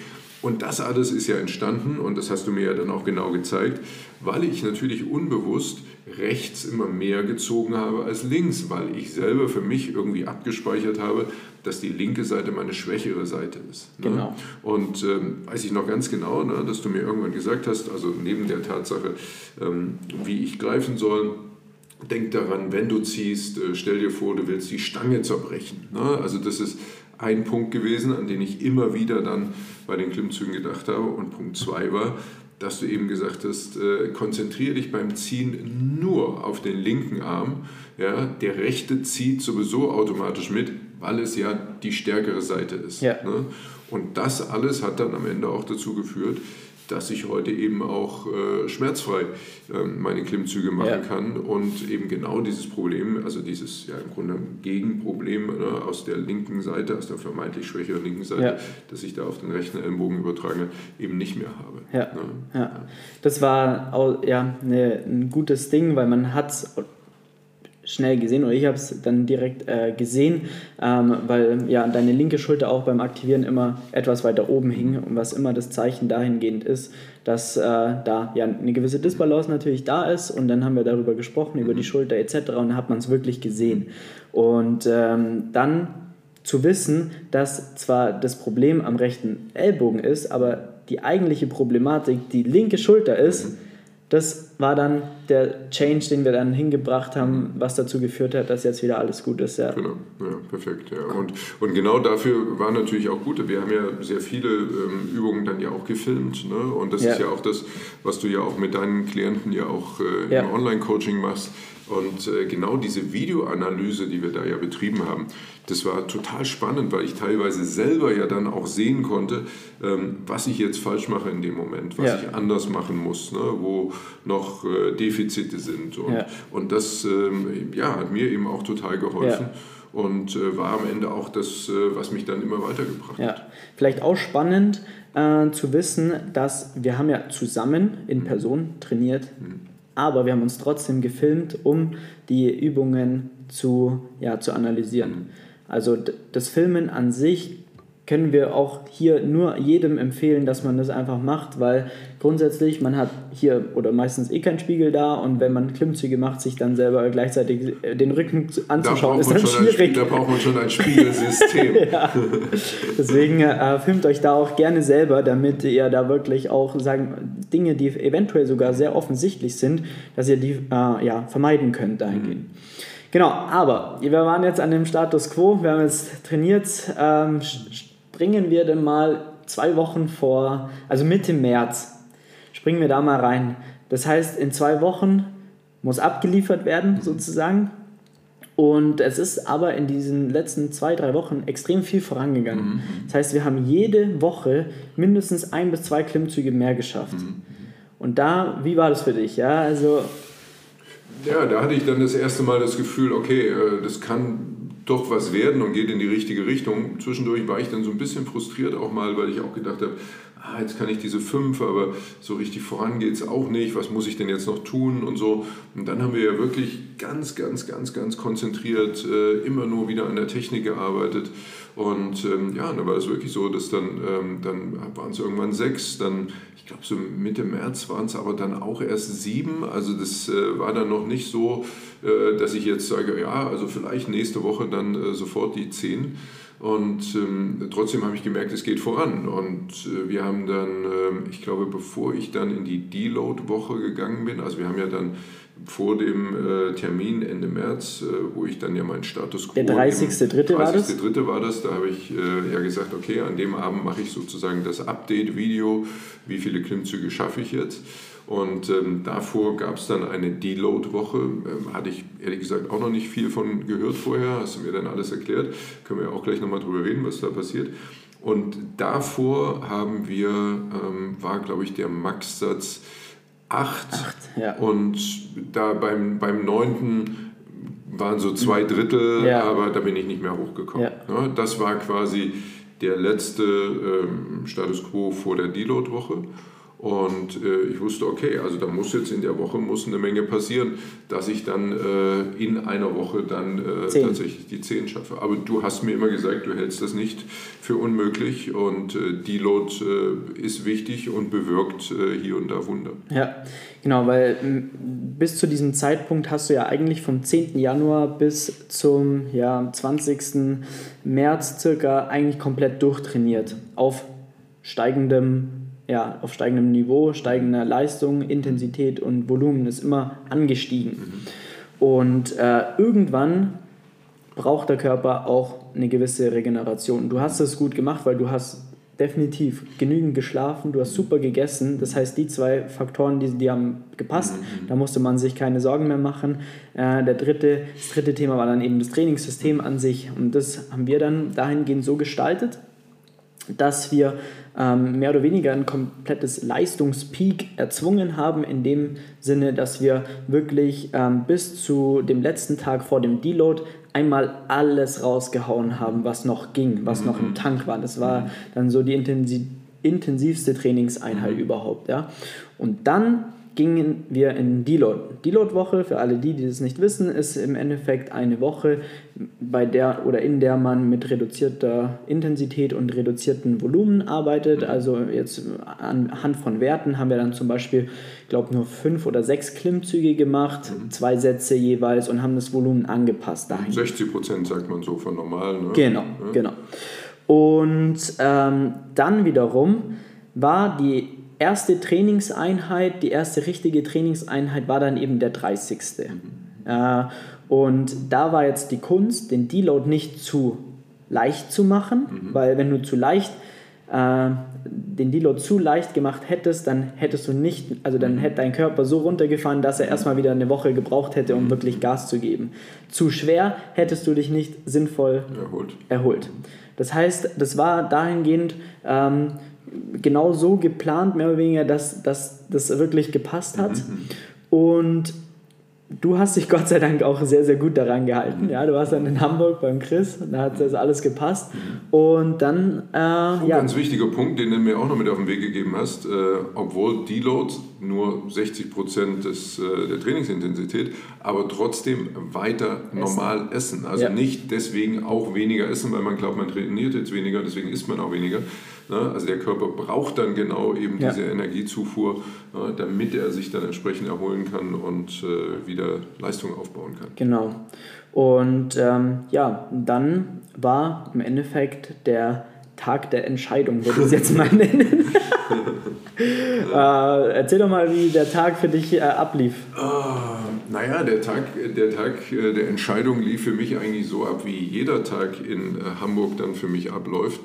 Und das alles ist ja entstanden, und das hast du mir ja dann auch genau gezeigt, weil ich natürlich unbewusst rechts immer mehr gezogen habe als links, weil ich selber für mich irgendwie abgespeichert habe, dass die linke Seite meine schwächere Seite ist. Ne? Genau. Und ähm, weiß ich noch ganz genau, ne, dass du mir irgendwann gesagt hast, also neben der Tatsache, ähm, wie ich greifen soll, denk daran, wenn du ziehst, äh, stell dir vor, du willst die Stange zerbrechen. Ne? Also das ist ein Punkt gewesen, an den ich immer wieder dann bei den Klimmzügen gedacht habe. Und Punkt zwei war, dass du eben gesagt hast, äh, konzentriere dich beim Ziehen nur auf den linken Arm. Ja, der rechte zieht sowieso automatisch mit, weil es ja die stärkere Seite ist. Ja. Ne? Und das alles hat dann am Ende auch dazu geführt, dass ich heute eben auch äh, schmerzfrei äh, meine Klimmzüge machen ja. kann und eben genau dieses Problem, also dieses ja im Grunde Gegenproblem ne, aus der linken Seite, aus der vermeintlich schwächeren linken Seite, ja. dass ich da auf den rechten Ellenbogen übertrage, eben nicht mehr habe. Ja, ne? ja. das war auch, ja, ne, ein gutes Ding, weil man hat schnell gesehen oder ich habe es dann direkt äh, gesehen, ähm, weil ja deine linke Schulter auch beim Aktivieren immer etwas weiter oben hing und was immer das Zeichen dahingehend ist, dass äh, da ja eine gewisse Disbalance natürlich da ist und dann haben wir darüber gesprochen, über die mhm. Schulter etc. und dann hat man es wirklich gesehen. Und ähm, dann zu wissen, dass zwar das Problem am rechten Ellbogen ist, aber die eigentliche Problematik die linke Schulter ist, mhm das war dann der Change, den wir dann hingebracht haben, was dazu geführt hat, dass jetzt wieder alles gut ist. Ja. Genau, ja, perfekt. Ja. Und, und genau dafür war natürlich auch gut. Wir haben ja sehr viele ähm, Übungen dann ja auch gefilmt. Ne? Und das ja. ist ja auch das, was du ja auch mit deinen Klienten ja auch äh, im Online-Coaching machst und äh, genau diese Videoanalyse, die wir da ja betrieben haben, das war total spannend, weil ich teilweise selber ja dann auch sehen konnte, ähm, was ich jetzt falsch mache in dem Moment, was ja. ich anders machen muss, ne, wo noch äh, Defizite sind. Und, ja. und das ähm, ja, hat mir eben auch total geholfen. Ja und äh, war am Ende auch das, äh, was mich dann immer weitergebracht ja. hat. Vielleicht auch spannend äh, zu wissen, dass wir haben ja zusammen in mhm. Person trainiert. Mhm aber wir haben uns trotzdem gefilmt, um die Übungen zu, ja, zu analysieren. Also das Filmen an sich können wir auch hier nur jedem empfehlen, dass man das einfach macht, weil grundsätzlich man hat hier oder meistens eh keinen Spiegel da und wenn man Klimmzüge macht, sich dann selber gleichzeitig den Rücken anzuschauen, ist dann schwierig. Ein, da braucht man schon ein Spiegelsystem. ja. Deswegen äh, filmt euch da auch gerne selber, damit ihr da wirklich auch sagen Dinge, die eventuell sogar sehr offensichtlich sind, dass ihr die äh, ja, vermeiden könnt dahingehend. Mhm. Genau, aber wir waren jetzt an dem Status quo, wir haben jetzt trainiert. Ähm, springen wir denn mal zwei Wochen vor, also Mitte März, springen wir da mal rein. Das heißt, in zwei Wochen muss abgeliefert werden, sozusagen. Und es ist aber in diesen letzten zwei, drei Wochen extrem viel vorangegangen. Mhm. Das heißt, wir haben jede Woche mindestens ein bis zwei Klimmzüge mehr geschafft. Mhm. Und da, wie war das für dich? Ja, also. Ja, da hatte ich dann das erste Mal das Gefühl, okay, äh, das kann doch was werden und geht in die richtige Richtung. Zwischendurch war ich dann so ein bisschen frustriert auch mal, weil ich auch gedacht habe, ah, jetzt kann ich diese fünf, aber so richtig voran geht es auch nicht, was muss ich denn jetzt noch tun und so. Und dann haben wir ja wirklich ganz, ganz, ganz, ganz konzentriert äh, immer nur wieder an der Technik gearbeitet. Und ähm, ja, dann war es wirklich so, dass dann, ähm, dann waren es irgendwann sechs, dann, ich glaube so Mitte März waren es aber dann auch erst sieben. Also das äh, war dann noch nicht so, dass ich jetzt sage, ja, also vielleicht nächste Woche dann äh, sofort die zehn. Und ähm, trotzdem habe ich gemerkt, es geht voran. Und äh, wir haben dann, äh, ich glaube, bevor ich dann in die Deload-Woche gegangen bin, also wir haben ja dann vor dem äh, Termin Ende März, äh, wo ich dann ja meinen Status quo. Der 30.3. war das? 30.3. war das. Da habe ich äh, ja gesagt, okay, an dem Abend mache ich sozusagen das Update-Video, wie viele Klimmzüge schaffe ich jetzt. Und ähm, davor gab es dann eine Deload-Woche. Ähm, hatte ich ehrlich gesagt auch noch nicht viel von gehört vorher. Hast du mir dann alles erklärt. Können wir auch gleich nochmal drüber reden, was da passiert. Und davor haben wir, ähm, war glaube ich der Max-Satz 8. Ja. Und da beim, beim 9. waren so zwei Drittel, ja. aber da bin ich nicht mehr hochgekommen. Ja. Das war quasi der letzte ähm, Status quo vor der Deload-Woche. Und äh, ich wusste, okay, also da muss jetzt in der Woche muss eine Menge passieren, dass ich dann äh, in einer Woche dann äh, tatsächlich die 10 schaffe. Aber du hast mir immer gesagt, du hältst das nicht für unmöglich und äh, Deload äh, ist wichtig und bewirkt äh, hier und da Wunder. Ja, genau, weil bis zu diesem Zeitpunkt hast du ja eigentlich vom 10. Januar bis zum ja, 20. März circa eigentlich komplett durchtrainiert auf steigendem ja, auf steigendem Niveau, steigender Leistung, Intensität und Volumen ist immer angestiegen. Mhm. Und äh, irgendwann braucht der Körper auch eine gewisse Regeneration. Du hast es gut gemacht, weil du hast definitiv genügend geschlafen, du hast super gegessen. Das heißt, die zwei Faktoren, die, die haben gepasst. Mhm. Da musste man sich keine Sorgen mehr machen. Äh, der dritte, das dritte Thema war dann eben das Trainingssystem an sich. Und das haben wir dann dahingehend so gestaltet, dass wir ähm, mehr oder weniger ein komplettes Leistungspeak erzwungen haben, in dem Sinne, dass wir wirklich ähm, bis zu dem letzten Tag vor dem Deload einmal alles rausgehauen haben, was noch ging, was mhm. noch im mhm. Tank war. Das war dann so die intensi intensivste Trainingseinheit mhm. überhaupt. Ja? Und dann gingen wir in Deload. Deload-Woche, für alle die, die das nicht wissen, ist im Endeffekt eine Woche, bei der oder in der man mit reduzierter Intensität und reduzierten Volumen arbeitet. Also jetzt anhand von Werten haben wir dann zum Beispiel, ich glaube, nur fünf oder sechs Klimmzüge gemacht, mhm. zwei Sätze jeweils und haben das Volumen angepasst. Dahin. 60 Prozent sagt man so von normal. Ne? Genau, ja. genau. Und ähm, dann wiederum war die erste Trainingseinheit, die erste richtige Trainingseinheit war dann eben der 30. Mhm. Äh, und da war jetzt die Kunst, den Deload nicht zu leicht zu machen, mhm. weil wenn du zu leicht äh, den Deload zu leicht gemacht hättest, dann hättest du nicht, also dann mhm. hätte dein Körper so runtergefahren, dass er erstmal wieder eine Woche gebraucht hätte, um mhm. wirklich Gas zu geben. Zu schwer hättest du dich nicht sinnvoll erholt. erholt. Das heißt, das war dahingehend ähm, genau so geplant, mehr oder weniger, dass, dass das wirklich gepasst hat. Mhm. Und du hast dich Gott sei Dank auch sehr, sehr gut daran gehalten. Ja, du warst dann in Hamburg beim Chris, da hat das alles gepasst. Und dann. Äh, Ein ja. ganz wichtiger Punkt, den du mir auch noch mit auf den Weg gegeben hast, äh, obwohl Deload nur 60 Prozent äh, der Trainingsintensität, aber trotzdem weiter essen. normal essen. Also ja. nicht deswegen auch weniger essen, weil man glaubt, man trainiert jetzt weniger, deswegen isst man auch weniger. Ne? Also der Körper braucht dann genau eben ja. diese Energiezufuhr, ne? damit er sich dann entsprechend erholen kann und äh, wieder Leistung aufbauen kann. Genau. Und ähm, ja, dann war im Endeffekt der Tag der Entscheidung, würde ich es jetzt mal nennen. äh, erzähl doch mal, wie der Tag für dich äh, ablief. Ah, naja, der Tag, der Tag äh, der Entscheidung lief für mich eigentlich so ab, wie jeder Tag in äh, Hamburg dann für mich abläuft.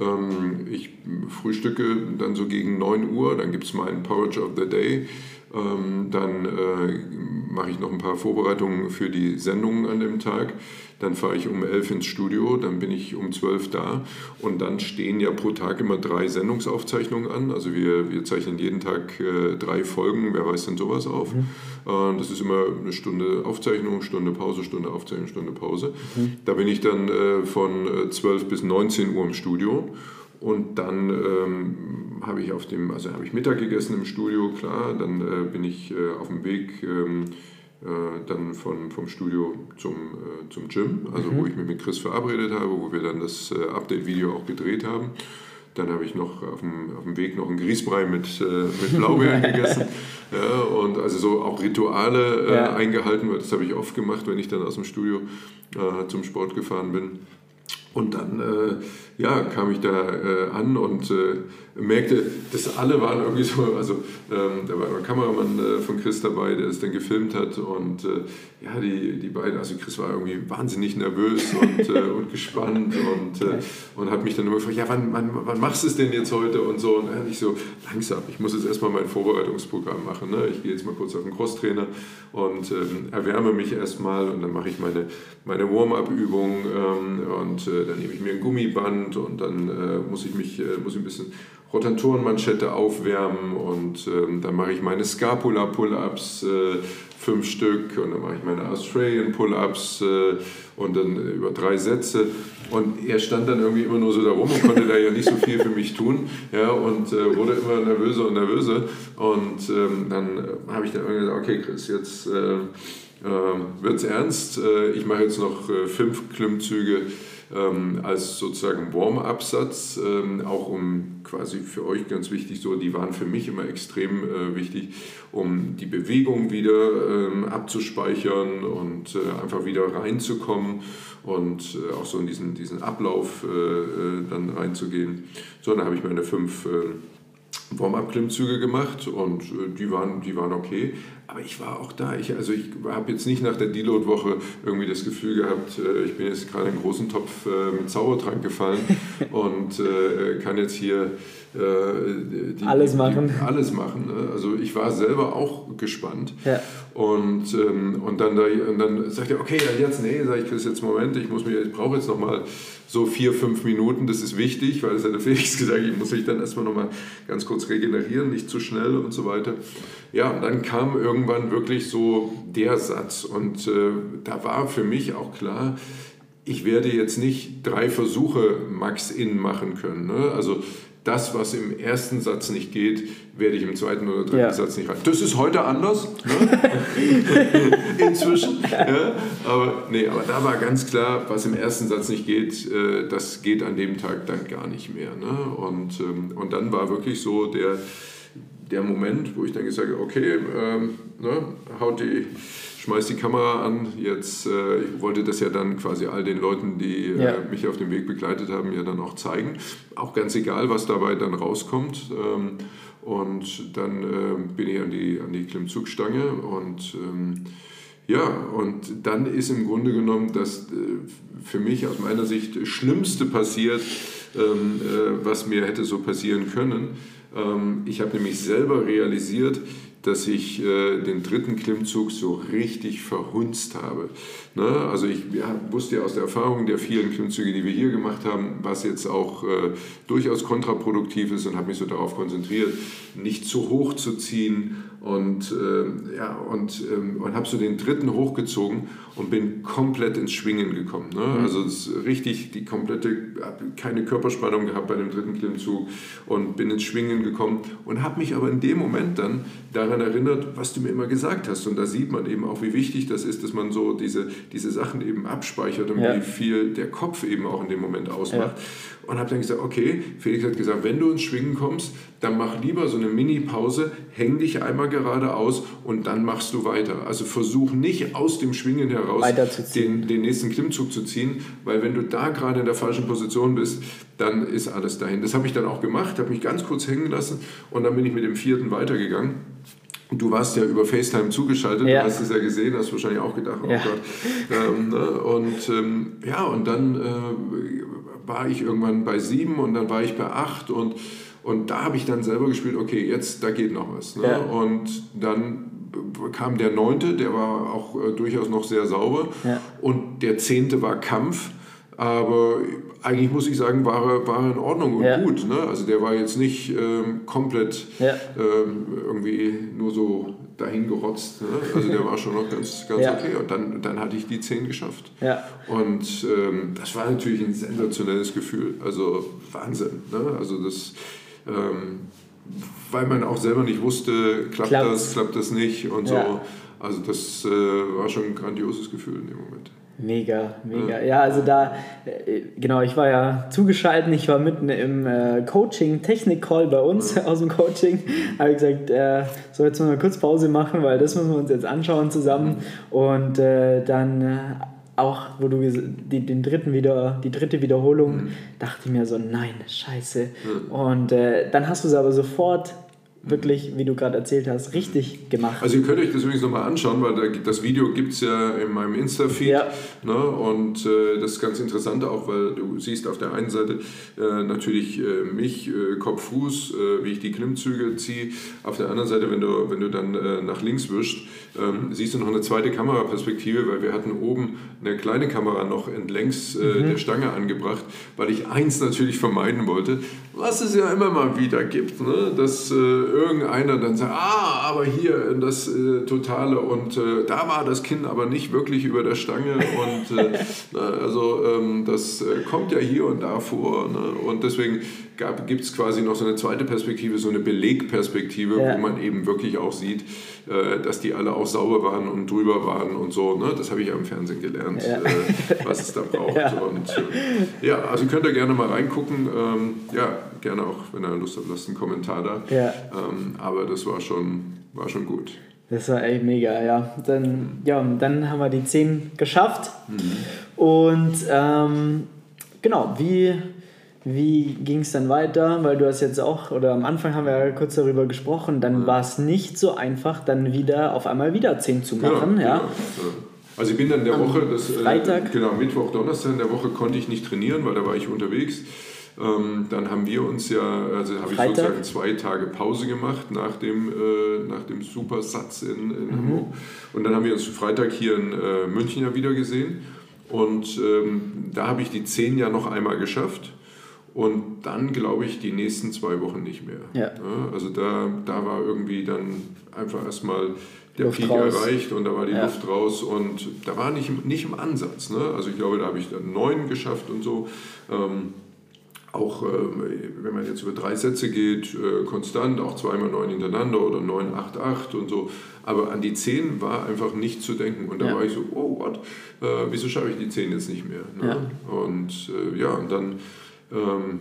Ähm, ich frühstücke dann so gegen 9 Uhr, dann gibt es meinen Porridge of the Day. Ähm, dann äh, mache ich noch ein paar Vorbereitungen für die Sendungen an dem Tag. Dann fahre ich um 11 ins Studio, dann bin ich um 12 da. Und dann stehen ja pro Tag immer drei Sendungsaufzeichnungen an. Also wir, wir zeichnen jeden Tag äh, drei Folgen, wer weiß denn sowas auf. Mhm. Äh, das ist immer eine Stunde Aufzeichnung, Stunde Pause, Stunde Aufzeichnung, Stunde Pause. Mhm. Da bin ich dann äh, von 12 äh, bis 19 Uhr im Studio. Und dann ähm, habe ich auf dem, also habe ich Mittag gegessen im Studio, klar. Dann äh, bin ich äh, auf dem Weg ähm, äh, dann von, vom Studio zum, äh, zum Gym, also mhm. wo ich mich mit Chris verabredet habe, wo wir dann das äh, Update-Video auch gedreht haben. Dann habe ich noch auf dem, auf dem Weg noch einen Grießbrei mit, äh, mit Blaubeeren gegessen. Ja, und also so auch Rituale ja. eingehalten, weil das habe ich oft gemacht, wenn ich dann aus dem Studio zum Sport gefahren bin. Und dann äh, ja, kam ich da äh, an und äh, merkte, dass alle waren irgendwie so, also ähm, da war ein Kameramann äh, von Chris dabei, der es dann gefilmt hat und äh, ja, die, die beiden, also Chris war irgendwie wahnsinnig nervös und, äh, und gespannt und, und hat mich dann immer gefragt, ja, wann, wann, wann machst du es denn jetzt heute und so und ich so, langsam, ich muss jetzt erstmal mein Vorbereitungsprogramm machen, ne? ich gehe jetzt mal kurz auf den Crosstrainer und ähm, erwärme mich erstmal und dann mache ich meine, meine Warm-up-Übung ähm, und dann nehme ich mir ein Gummiband und dann äh, muss ich mich äh, muss ich ein bisschen Rotatorenmanschette aufwärmen und ähm, dann mache ich meine Scapula-Pull-Ups, äh, fünf Stück und dann mache ich meine Australian Pull-Ups äh, und dann über drei Sätze. Und er stand dann irgendwie immer nur so da rum und konnte da ja nicht so viel für mich tun ja, und äh, wurde immer nervöser und nervöser. Und ähm, dann habe ich dann irgendwie gesagt, okay Chris, jetzt äh, wird es ernst, ich mache jetzt noch fünf Klimmzüge ähm, als sozusagen Warm-up-Satz, ähm, auch um quasi für euch ganz wichtig, so die waren für mich immer extrem äh, wichtig, um die Bewegung wieder ähm, abzuspeichern und äh, einfach wieder reinzukommen und äh, auch so in diesen, diesen Ablauf äh, äh, dann reinzugehen. So, dann habe ich meine fünf äh, Warm-up-Klimmzüge gemacht und die, waren, die waren okay. Aber ich war auch da. Ich, also ich habe jetzt nicht nach der Deload-Woche irgendwie das Gefühl gehabt, äh, ich bin jetzt gerade in einen großen Topf äh, mit Zaubertrank gefallen und äh, kann jetzt hier äh, die, alles machen. Die, alles machen. Ne? Also ich war selber auch gespannt. Ja. Und, ähm, und, dann, da, und dann sagt er, okay, jetzt, nee, sag ich, Chris, jetzt Moment, ich, muss mir, ich brauche jetzt nochmal so vier, fünf Minuten, das ist wichtig, weil das hat der Felix gesagt, ich muss mich dann erstmal nochmal ganz kurz regenerieren, nicht zu schnell und so weiter. Ja, und dann kam irgendwann wirklich so der Satz und äh, da war für mich auch klar, ich werde jetzt nicht drei Versuche Max in machen können. Ne? Also das, was im ersten Satz nicht geht, werde ich im zweiten oder dritten ja. Satz nicht rein. Das ist heute anders, ne? inzwischen. Ja? Aber, nee, aber da war ganz klar, was im ersten Satz nicht geht, äh, das geht an dem Tag dann gar nicht mehr. Ne? Und, ähm, und dann war wirklich so der, der Moment, wo ich dann gesagt habe, okay, ähm, ne, haut die schmeiß die Kamera an. Jetzt, äh, ich wollte das ja dann quasi all den Leuten, die äh, ja. mich auf dem Weg begleitet haben, ja dann auch zeigen. Auch ganz egal, was dabei dann rauskommt. Ähm, und dann äh, bin ich an die, an die Klimmzugstange und ähm, ja, und dann ist im Grunde genommen das äh, für mich aus meiner Sicht Schlimmste passiert, ähm, äh, was mir hätte so passieren können. Ähm, ich habe nämlich selber realisiert, dass ich äh, den dritten Klimmzug so richtig verhunzt habe. Ne? Also ich wusste ja aus der Erfahrung der vielen Klimmzüge, die wir hier gemacht haben, was jetzt auch äh, durchaus kontraproduktiv ist und habe mich so darauf konzentriert, nicht zu hoch zu ziehen und, äh, ja, und, ähm, und habe so den dritten hochgezogen und bin komplett ins Schwingen gekommen. Ne? Mhm. Also richtig die komplette, keine Körperspannung gehabt bei dem dritten Klimmzug und bin ins Schwingen gekommen und habe mich aber in dem Moment dann daran erinnert, was du mir immer gesagt hast. Und da sieht man eben auch, wie wichtig das ist, dass man so diese, diese Sachen eben abspeichert und ja. wie viel der Kopf eben auch in dem Moment ausmacht. Ja und habe dann gesagt, okay, Felix hat gesagt, wenn du ins Schwingen kommst, dann mach lieber so eine Mini-Pause, häng dich einmal geradeaus und dann machst du weiter. Also versuch nicht aus dem Schwingen heraus den, den nächsten Klimmzug zu ziehen, weil wenn du da gerade in der falschen Position bist, dann ist alles dahin. Das habe ich dann auch gemacht, habe mich ganz kurz hängen lassen und dann bin ich mit dem vierten weitergegangen. Du warst ja über FaceTime zugeschaltet, ja. du hast es ja gesehen, hast wahrscheinlich auch gedacht, oh ja. Gott. Ähm, ne? und ähm, ja, und dann äh, war ich irgendwann bei sieben und dann war ich bei acht und, und da habe ich dann selber gespielt, okay, jetzt, da geht noch was. Ne? Ja. Und dann kam der neunte, der war auch äh, durchaus noch sehr sauber und der zehnte war Kampf, aber eigentlich muss ich sagen, war er, war er in Ordnung und ja. gut. Ne? Also der war jetzt nicht ähm, komplett ähm, irgendwie nur so dahin gerotzt. Ne? Also der war schon noch ganz, ganz ja. okay. Und dann, dann hatte ich die 10 geschafft. Ja. Und ähm, das war natürlich ein sensationelles Gefühl. Also Wahnsinn. Ne? Also das, ähm, weil man auch selber nicht wusste, klappt Klappt's. das, klappt das nicht und ja. so. Also das äh, war schon ein grandioses Gefühl in dem Moment. Mega, mega. Ja, also da, äh, genau, ich war ja zugeschaltet, ich war mitten im äh, Coaching, Technik-Call bei uns aus dem Coaching. Habe ich gesagt, äh, so jetzt mal kurz Pause machen, weil das müssen wir uns jetzt anschauen zusammen. Und äh, dann äh, auch, wo du die, den dritten wieder, die dritte Wiederholung, mhm. dachte ich mir so, nein, scheiße. Mhm. Und äh, dann hast du es aber sofort wirklich, wie du gerade erzählt hast, richtig gemacht. Also ihr könnt euch das übrigens nochmal anschauen, weil das Video gibt es ja in meinem Insta-Feed. Ja. Ne? Und äh, das ist ganz interessant auch, weil du siehst auf der einen Seite äh, natürlich äh, mich, äh, Kopf, Fuß, äh, wie ich die Klimmzüge ziehe. Auf der anderen Seite, wenn du, wenn du dann äh, nach links wischst, ähm, siehst du noch eine zweite Kameraperspektive, weil wir hatten oben eine kleine Kamera noch entlängs mhm. der Stange angebracht, weil ich eins natürlich vermeiden wollte, was es ja immer mal wieder gibt, ne? dass irgendeiner dann sagt, ah, aber hier das äh, Totale und äh, da war das Kind aber nicht wirklich über der Stange und äh, also ähm, das äh, kommt ja hier und da vor ne? und deswegen gibt es quasi noch so eine zweite Perspektive, so eine Belegperspektive, ja. wo man eben wirklich auch sieht, äh, dass die alle auch sauber waren und drüber waren und so. Ne? Das habe ich ja im Fernsehen gelernt, ja. Äh, was es da braucht. Ja. Und ja, also könnt ihr gerne mal reingucken. Ähm, ja, gerne auch, wenn ihr Lust habt, lasst einen Kommentar da. Ähm, aber das war schon, war schon gut. Das war echt mega, ja. Dann, ja, dann haben wir die 10 geschafft. Mhm. Und ähm, genau, wie, wie ging es dann weiter? Weil du hast jetzt auch, oder am Anfang haben wir ja kurz darüber gesprochen, dann ja. war es nicht so einfach, dann wieder auf einmal wieder 10 zu machen. Genau, ja. Genau. Also ich bin dann in der Woche, das, äh, Freitag. Äh, genau, Mittwoch, Donnerstag in der Woche konnte ich nicht trainieren, weil da war ich unterwegs. Ähm, dann haben wir uns ja, also habe ich sozusagen zwei Tage Pause gemacht nach dem, äh, nach dem Supersatz in, in mhm. Hamburg. Und dann haben wir uns Freitag hier in äh, München ja wieder gesehen. Und ähm, da habe ich die zehn ja noch einmal geschafft. Und dann glaube ich die nächsten zwei Wochen nicht mehr. Ja. Also da, da war irgendwie dann einfach erstmal der Luft Peak raus. erreicht und da war die ja. Luft raus und da war nicht, nicht im Ansatz. Ne? Also ich glaube, da habe ich dann neun geschafft und so. Ähm, auch äh, wenn man jetzt über drei Sätze geht, äh, konstant, auch zweimal neun hintereinander oder neun, acht, acht und so. Aber an die zehn war einfach nicht zu denken. Und da ja. war ich so, oh Gott, äh, wieso schaffe ich die zehn jetzt nicht mehr? Ne? Ja. Und äh, ja, und dann ähm,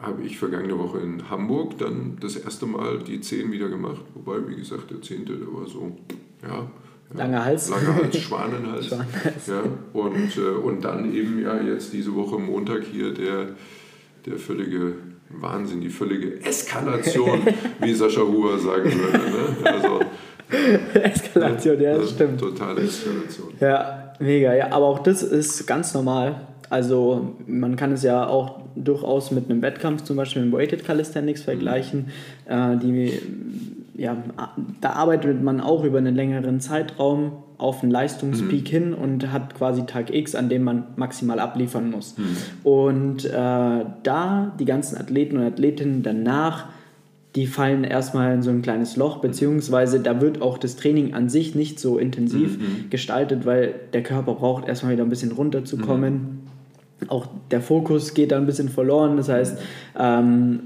habe ich vergangene Woche in Hamburg dann das erste Mal die zehn wieder gemacht. Wobei, wie gesagt, der zehnte, der war so, ja, Langer Hals. Langer Hals, Schwanenhals. Schwanenhals. Ja, und, äh, und dann eben ja jetzt diese Woche Montag hier der der völlige Wahnsinn, die völlige Eskalation, wie Sascha Huber sagen würde. Ne? Also, Eskalation, ja, das stimmt. Totale Eskalation. Ja, mega. Ja, aber auch das ist ganz normal. Also man kann es ja auch durchaus mit einem Wettkampf, zum Beispiel mit Weighted Calisthenics vergleichen. Mhm. Äh, die, ja, da arbeitet man auch über einen längeren Zeitraum auf einen Leistungspeak mhm. hin und hat quasi Tag X, an dem man maximal abliefern muss. Mhm. Und äh, da die ganzen Athleten und Athletinnen danach, die fallen erstmal in so ein kleines Loch, beziehungsweise da wird auch das Training an sich nicht so intensiv mhm. gestaltet, weil der Körper braucht erstmal wieder ein bisschen runterzukommen mhm auch der Fokus geht da ein bisschen verloren. Das heißt, ähm,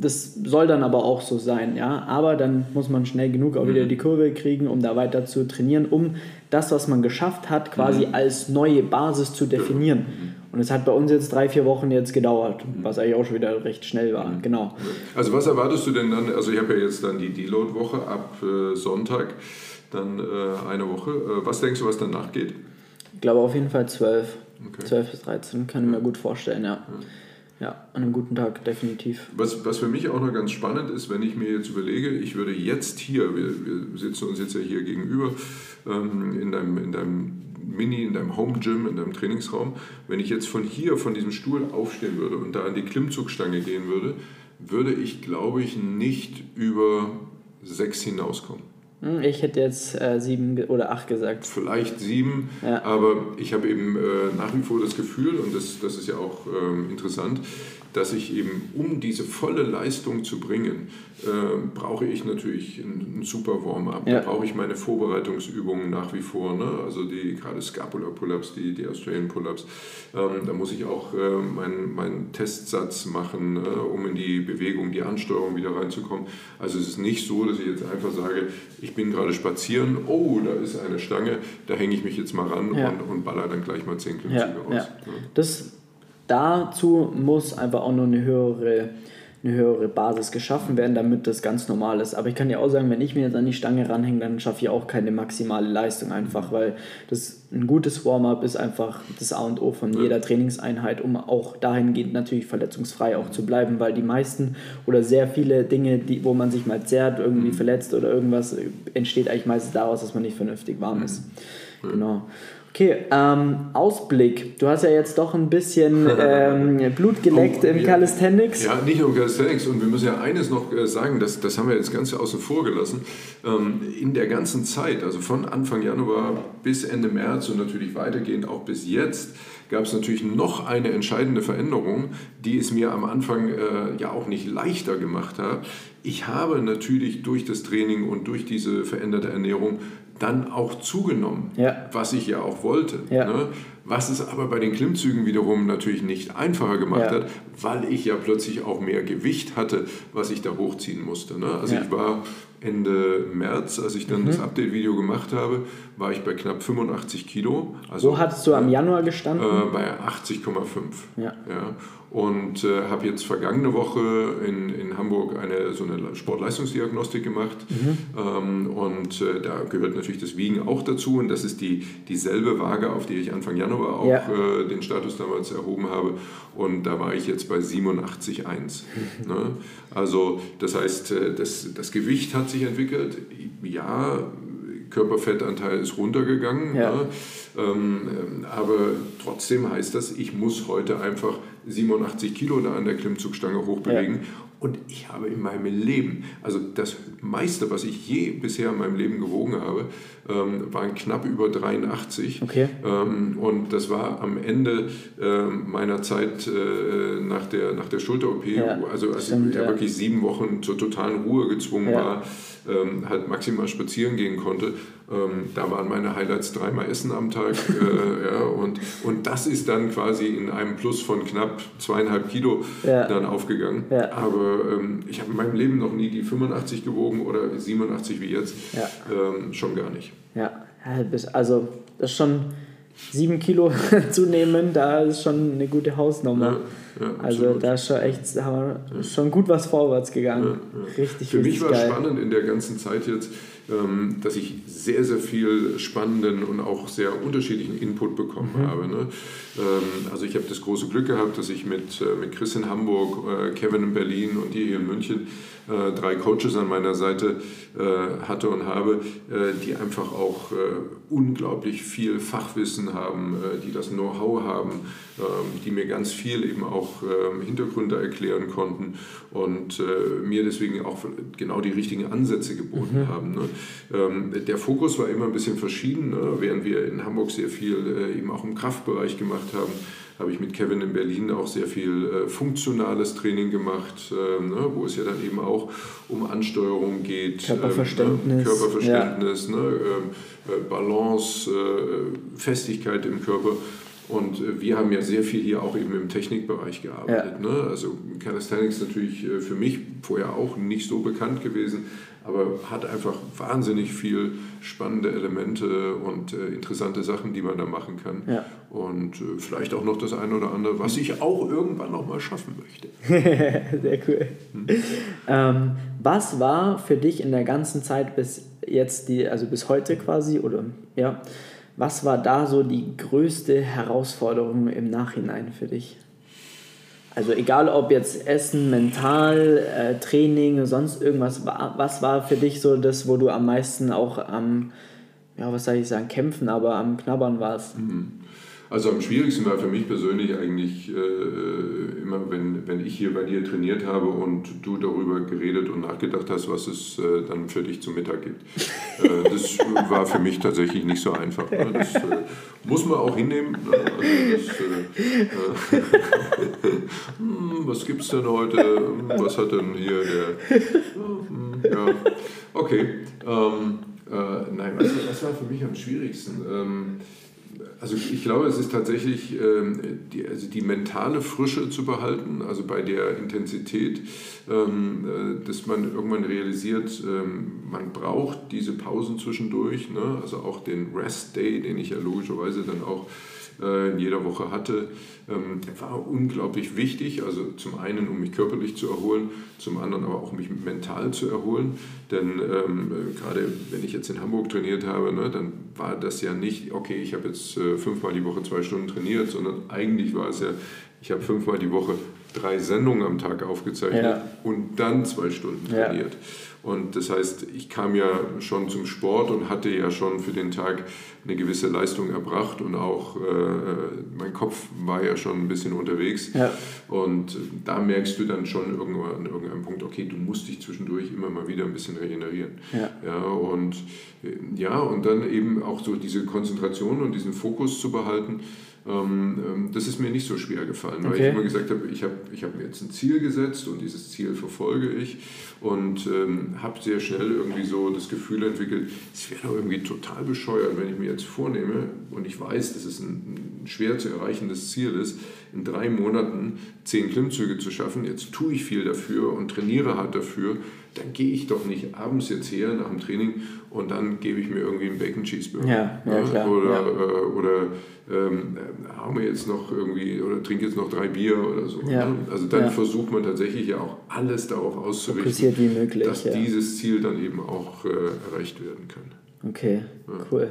das soll dann aber auch so sein, ja. Aber dann muss man schnell genug auch wieder mhm. die Kurve kriegen, um da weiter zu trainieren, um das, was man geschafft hat, quasi mhm. als neue Basis zu definieren. Mhm. Und es hat bei uns jetzt drei, vier Wochen jetzt gedauert, was eigentlich auch schon wieder recht schnell war. Genau. Also was erwartest du denn dann? Also ich habe ja jetzt dann die Deload-Woche ab äh, Sonntag, dann äh, eine Woche. Äh, was denkst du, was danach geht? Ich glaube auf jeden Fall zwölf. Okay. 12 bis 13 kann ich mir gut vorstellen, ja. Ja, an einem guten Tag, definitiv. Was, was für mich auch noch ganz spannend ist, wenn ich mir jetzt überlege, ich würde jetzt hier, wir, wir sitzen uns jetzt ja hier gegenüber, ähm, in, deinem, in deinem Mini, in deinem Home Gym, in deinem Trainingsraum, wenn ich jetzt von hier, von diesem Stuhl aufstehen würde und da an die Klimmzugstange gehen würde, würde ich, glaube ich, nicht über sechs hinauskommen. Hm, ich hätte jetzt äh, sieben oder acht gesagt. Vielleicht sieben, ja. aber ich habe eben äh, nach wie vor das Gefühl, und das, das ist ja auch ähm, interessant, dass ich eben, um diese volle Leistung zu bringen, äh, brauche ich natürlich ein, ein super Warm-up. Ja. Da brauche ich meine Vorbereitungsübungen nach wie vor. Ne? Also die gerade Scapula-Pull-Ups, die, die Australian Pull-Ups. Ähm, da muss ich auch äh, meinen mein Testsatz machen, äh, um in die Bewegung, die Ansteuerung wieder reinzukommen. Also es ist nicht so, dass ich jetzt einfach sage, ich bin gerade spazieren, oh, da ist eine Stange, da hänge ich mich jetzt mal ran ja. und, und baller dann gleich mal zehn Klimmzüge ja, raus. Ja. Das dazu muss einfach auch noch eine höhere, eine höhere Basis geschaffen werden, damit das ganz normal ist. Aber ich kann dir auch sagen, wenn ich mir jetzt an die Stange ranhänge, dann schaffe ich auch keine maximale Leistung einfach, weil das ein gutes Warm-up ist einfach das A und O von jeder Trainingseinheit, um auch dahingehend natürlich verletzungsfrei auch zu bleiben, weil die meisten oder sehr viele Dinge, die, wo man sich mal zerrt, irgendwie mhm. verletzt oder irgendwas, entsteht eigentlich meistens daraus, dass man nicht vernünftig warm ist. Mhm. Genau. Okay, ähm, Ausblick. Du hast ja jetzt doch ein bisschen ähm, Blut geleckt oh, im ja, Calisthenics. Ja, nicht nur im Calisthenics. Und wir müssen ja eines noch äh, sagen, das, das haben wir jetzt ganz außen vor gelassen. Ähm, in der ganzen Zeit, also von Anfang Januar bis Ende März und natürlich weitergehend auch bis jetzt, gab es natürlich noch eine entscheidende Veränderung, die es mir am Anfang äh, ja auch nicht leichter gemacht hat. Ich habe natürlich durch das Training und durch diese veränderte Ernährung dann auch zugenommen, ja. was ich ja auch wollte. Ja. Ne? Was es aber bei den Klimmzügen wiederum natürlich nicht einfacher gemacht ja. hat, weil ich ja plötzlich auch mehr Gewicht hatte, was ich da hochziehen musste. Ne? Also ich war Ende März, als ich dann mhm. das Update-Video gemacht habe, war ich bei knapp 85 Kilo. Also, Wo hattest du am Januar gestanden? Äh, bei 80,5. Ja. ja. Und äh, habe jetzt vergangene Woche in, in Hamburg eine, so eine Sportleistungsdiagnostik gemacht. Mhm. Ähm, und äh, da gehört natürlich das Wiegen auch dazu. Und das ist die, dieselbe Waage, auf die ich Anfang Januar Januar auch ja. äh, den Status damals erhoben habe. Und da war ich jetzt bei 87,1. ne? Also das heißt, äh, das, das Gewicht hat sich entwickelt. Ja, Körperfettanteil ist runtergegangen. Ja. Ne? Ähm, ähm, aber trotzdem heißt das, ich muss heute einfach 87 Kilo da an der Klimmzugstange hochbewegen. Ja. Und ich habe in meinem Leben, also das meiste, was ich je bisher in meinem Leben gewogen habe, ähm, waren knapp über 83. Okay. Ähm, und das war am Ende äh, meiner Zeit äh, nach der, nach der Schulter-OP, ja, also als stimmt, ich ja. wirklich sieben Wochen zur totalen Ruhe gezwungen ja. war, ähm, halt maximal spazieren gehen konnte. Ähm, da waren meine Highlights dreimal Essen am Tag. Äh, ja, und, und das ist dann quasi in einem Plus von knapp zweieinhalb Kilo dann aufgegangen. Aber ähm, ich habe in meinem Leben noch nie die 85 gewogen oder 87 wie jetzt. Ja. Ähm, schon gar nicht. Ja, also das ist schon sieben Kilo zunehmen, da ist schon eine gute Hausnummer. Ja, ja, also da ist schon echt, haben wir schon gut was vorwärts gegangen. Richtig, Für mich war geil. spannend in der ganzen Zeit jetzt, dass ich sehr, sehr viel spannenden und auch sehr unterschiedlichen Input bekommen mhm. habe. Ne? Ähm, also ich habe das große Glück gehabt, dass ich mit, äh, mit Chris in Hamburg, äh, Kevin in Berlin und dir hier in München äh, drei Coaches an meiner Seite hatte und habe, die einfach auch unglaublich viel Fachwissen haben, die das Know-how haben, ähm, die mir ganz viel eben auch Hintergründe erklären konnten und mir deswegen auch genau die richtigen Ansätze geboten mhm. haben. Ne? Ähm, der Fokus war immer ein bisschen verschieden, ne? während wir in Hamburg sehr viel eben auch im Kraftbereich gemacht haben habe ich mit Kevin in Berlin auch sehr viel äh, funktionales Training gemacht, äh, ne, wo es ja dann eben auch um Ansteuerung geht. Körperverständnis. Ähm, Körperverständnis, ja. ne, ähm, äh, Balance, äh, Festigkeit im Körper. Und äh, wir haben ja sehr viel hier auch eben im Technikbereich gearbeitet. Ja. Ne? Also Calisthenics natürlich äh, für mich vorher auch nicht so bekannt gewesen aber hat einfach wahnsinnig viel spannende Elemente und äh, interessante Sachen, die man da machen kann. Ja. Und äh, vielleicht auch noch das eine oder andere, was ich auch irgendwann noch mal schaffen möchte. Sehr cool. Hm? Ähm, was war für dich in der ganzen Zeit bis jetzt, die, also bis heute quasi, oder ja, was war da so die größte Herausforderung im Nachhinein für dich? Also egal ob jetzt Essen, Mental, äh, Training, sonst irgendwas, was war für dich so das, wo du am meisten auch am, ja, was soll ich sagen, kämpfen, aber am Knabbern warst? Mhm. Also am schwierigsten war für mich persönlich eigentlich äh, immer, wenn, wenn ich hier bei dir trainiert habe und du darüber geredet und nachgedacht hast, was es äh, dann für dich zum Mittag gibt. Äh, das war für mich tatsächlich nicht so einfach. Ne? Das äh, muss man auch hinnehmen. Ne? Also das, äh, äh, hm, was gibt es denn heute? Hm, was hat denn hier der... Hm, ja, okay. Ähm, nein, was, was war für mich am schwierigsten? Ähm, also ich glaube, es ist tatsächlich ähm, die, also die mentale Frische zu behalten, also bei der Intensität, ähm, äh, dass man irgendwann realisiert, ähm, man braucht diese Pausen zwischendurch, ne? also auch den Rest Day, den ich ja logischerweise dann auch in jeder Woche hatte, ähm, war unglaublich wichtig. Also zum einen, um mich körperlich zu erholen, zum anderen aber auch mich mental zu erholen. Denn ähm, gerade wenn ich jetzt in Hamburg trainiert habe, ne, dann war das ja nicht, okay, ich habe jetzt äh, fünfmal die Woche zwei Stunden trainiert, sondern eigentlich war es ja, ich habe fünfmal die Woche drei Sendungen am Tag aufgezeichnet ja. und dann zwei Stunden trainiert. Ja. Und das heißt, ich kam ja schon zum Sport und hatte ja schon für den Tag eine gewisse Leistung erbracht und auch äh, mein Kopf war ja schon ein bisschen unterwegs. Ja. Und da merkst du dann schon irgendwann an irgendeinem Punkt, okay, du musst dich zwischendurch immer mal wieder ein bisschen regenerieren. Ja. ja und ja, und dann eben auch so diese Konzentration und diesen Fokus zu behalten das ist mir nicht so schwer gefallen, weil okay. ich immer gesagt habe, ich habe ich hab mir jetzt ein Ziel gesetzt und dieses Ziel verfolge ich und ähm, habe sehr schnell irgendwie so das Gefühl entwickelt, es wäre doch irgendwie total bescheuert, wenn ich mir jetzt vornehme und ich weiß, dass es ein, ein schwer zu erreichendes Ziel ist, in drei Monaten zehn Klimmzüge zu schaffen. Jetzt tue ich viel dafür und trainiere hart dafür. Dann gehe ich doch nicht abends jetzt her nach dem Training und dann gebe ich mir irgendwie einen Bacon Cheeseburger. Ja, ja, klar, oder ja. Äh, oder ähm, haben wir jetzt noch irgendwie oder trinke jetzt noch drei Bier oder so. Ne? Also dann versucht man tatsächlich ja auch alles darauf auszurichten, wie möglich, dass dieses Ziel dann eben auch äh, erreicht werden kann. Okay, cool.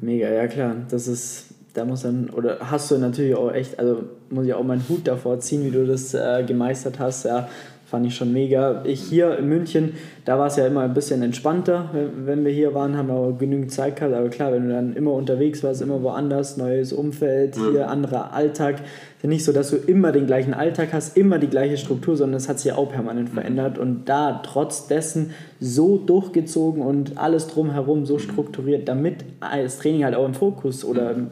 Mega, ja klar. Das ist da muss dann, oder hast du natürlich auch echt, also muss ich auch meinen Hut davor ziehen, wie du das äh, gemeistert hast. Ja, fand ich schon mega. Ich hier in München, da war es ja immer ein bisschen entspannter, wenn wir hier waren, haben wir auch genügend Zeit gehabt. Aber klar, wenn du dann immer unterwegs warst, immer woanders, neues Umfeld, ja. hier anderer Alltag, ist ja nicht so, dass du immer den gleichen Alltag hast, immer die gleiche Struktur, sondern es hat sich ja auch permanent mhm. verändert. Und da trotz dessen so durchgezogen und alles drumherum so mhm. strukturiert, damit das Training halt auch im Fokus oder mhm.